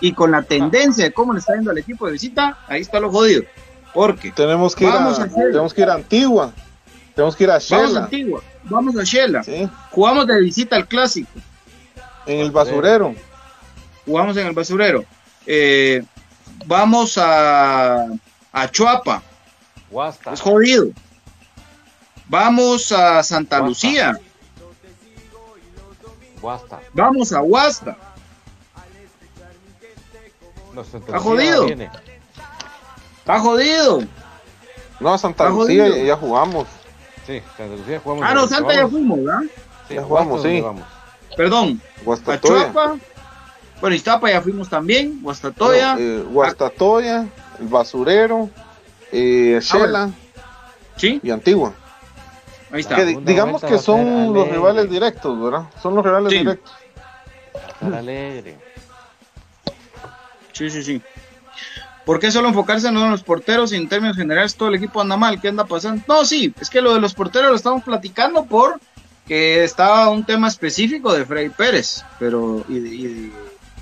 y con la tendencia de cómo le está yendo al equipo de visita, ahí está lo jodido. Porque tenemos que ir a, tenemos que ir a Antigua, tenemos que ir a Shela. Vamos a Antigua, vamos a Shela. Jugamos de visita al clásico. En el basurero. Jugamos en el basurero. Eh, vamos a, a Chuapa. Es jodido. Vamos a Santa Lucía. Vamos a Huasta. Está jodido. Está jodido. No, Santa Lucía ya jugamos. Sí, Santa Lucía jugamos. Ah, no, Santa ya fuimos, ¿verdad? Sí, ya jugamos, sí. Perdón. Guastatoya. Bueno, Iztapa ya fuimos también. Guastatoya. Eh, Guastatoya, el basurero eh, ah, Shela ¿Sí? y Antigua. Ahí está. digamos que son los rivales directos, ¿verdad? Son los rivales directos. alegre. Sí, sí, sí. ¿Por qué solo enfocarse en los porteros y en términos generales todo el equipo anda mal? ¿Qué anda pasando? No, sí, es que lo de los porteros lo estamos platicando por que estaba un tema específico de Freddy Pérez pero y de,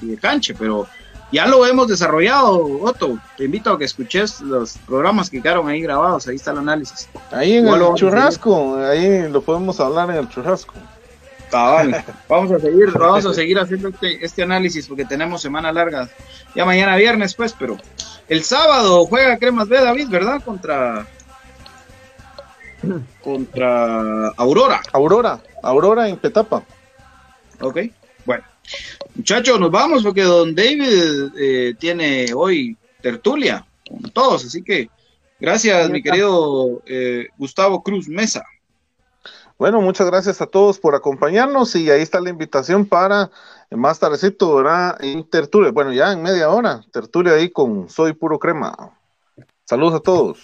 y de Canche, pero ya lo hemos desarrollado, Otto. Te invito a que escuches los programas que quedaron ahí grabados. Ahí está el análisis. Ahí en el churrasco, ahí lo podemos hablar en el churrasco. Vamos a seguir, vamos a seguir haciendo este, este, análisis porque tenemos semana larga. Ya mañana viernes, pues, pero el sábado juega Cremas B, David, ¿verdad? Contra contra Aurora. Aurora, Aurora en Petapa. Ok. Muchachos, nos vamos porque don David eh, tiene hoy tertulia con todos, así que gracias, mi querido eh, Gustavo Cruz Mesa. Bueno, muchas gracias a todos por acompañarnos y ahí está la invitación para más tardecito, ¿verdad? En tertulia, bueno, ya en media hora, tertulia ahí con Soy Puro Crema. Saludos a todos.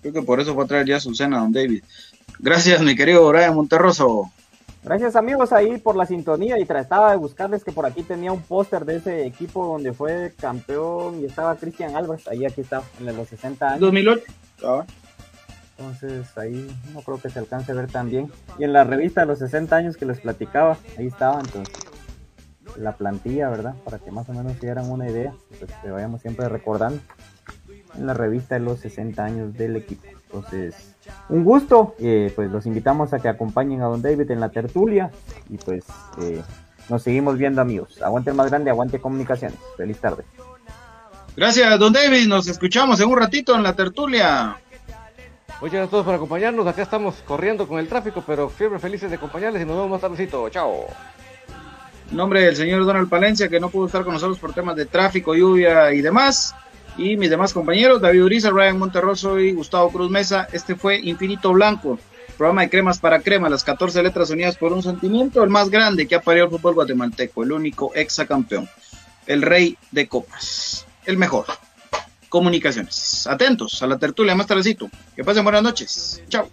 Creo que por eso fue a traer ya su cena, don David. Gracias, mi querido Brian Monterroso. Gracias amigos ahí por la sintonía y trataba de buscarles que por aquí tenía un póster de ese equipo donde fue campeón y estaba Cristian Álvarez, ahí aquí está, en los 60 años. Entonces ahí no creo que se alcance a ver tan bien. Y en la revista de los 60 años que les platicaba, ahí estaba entonces la plantilla, ¿verdad? Para que más o menos se dieran una idea, pues que vayamos siempre recordando en la revista de los 60 años del equipo. Entonces, un gusto, eh, pues los invitamos a que acompañen a Don David en la tertulia y pues eh, nos seguimos viendo amigos. Aguante el más grande, aguante comunicaciones. Feliz tarde. Gracias, Don David. Nos escuchamos en un ratito en la tertulia. Muchas gracias a todos por acompañarnos. Acá estamos corriendo con el tráfico, pero siempre felices de acompañarles y nos vemos más tardecito. Chao. En nombre del señor Donald Palencia, que no pudo estar con nosotros por temas de tráfico, lluvia y demás y mis demás compañeros, David Uriza, Ryan Monterroso y Gustavo Cruz Mesa. Este fue Infinito Blanco, programa de cremas para crema, las 14 letras unidas por un sentimiento, el más grande que ha parido el fútbol guatemalteco, el único exacampeón, el rey de copas, el mejor. Comunicaciones. Atentos a la tertulia más tardecito. Que pasen buenas noches. Chao.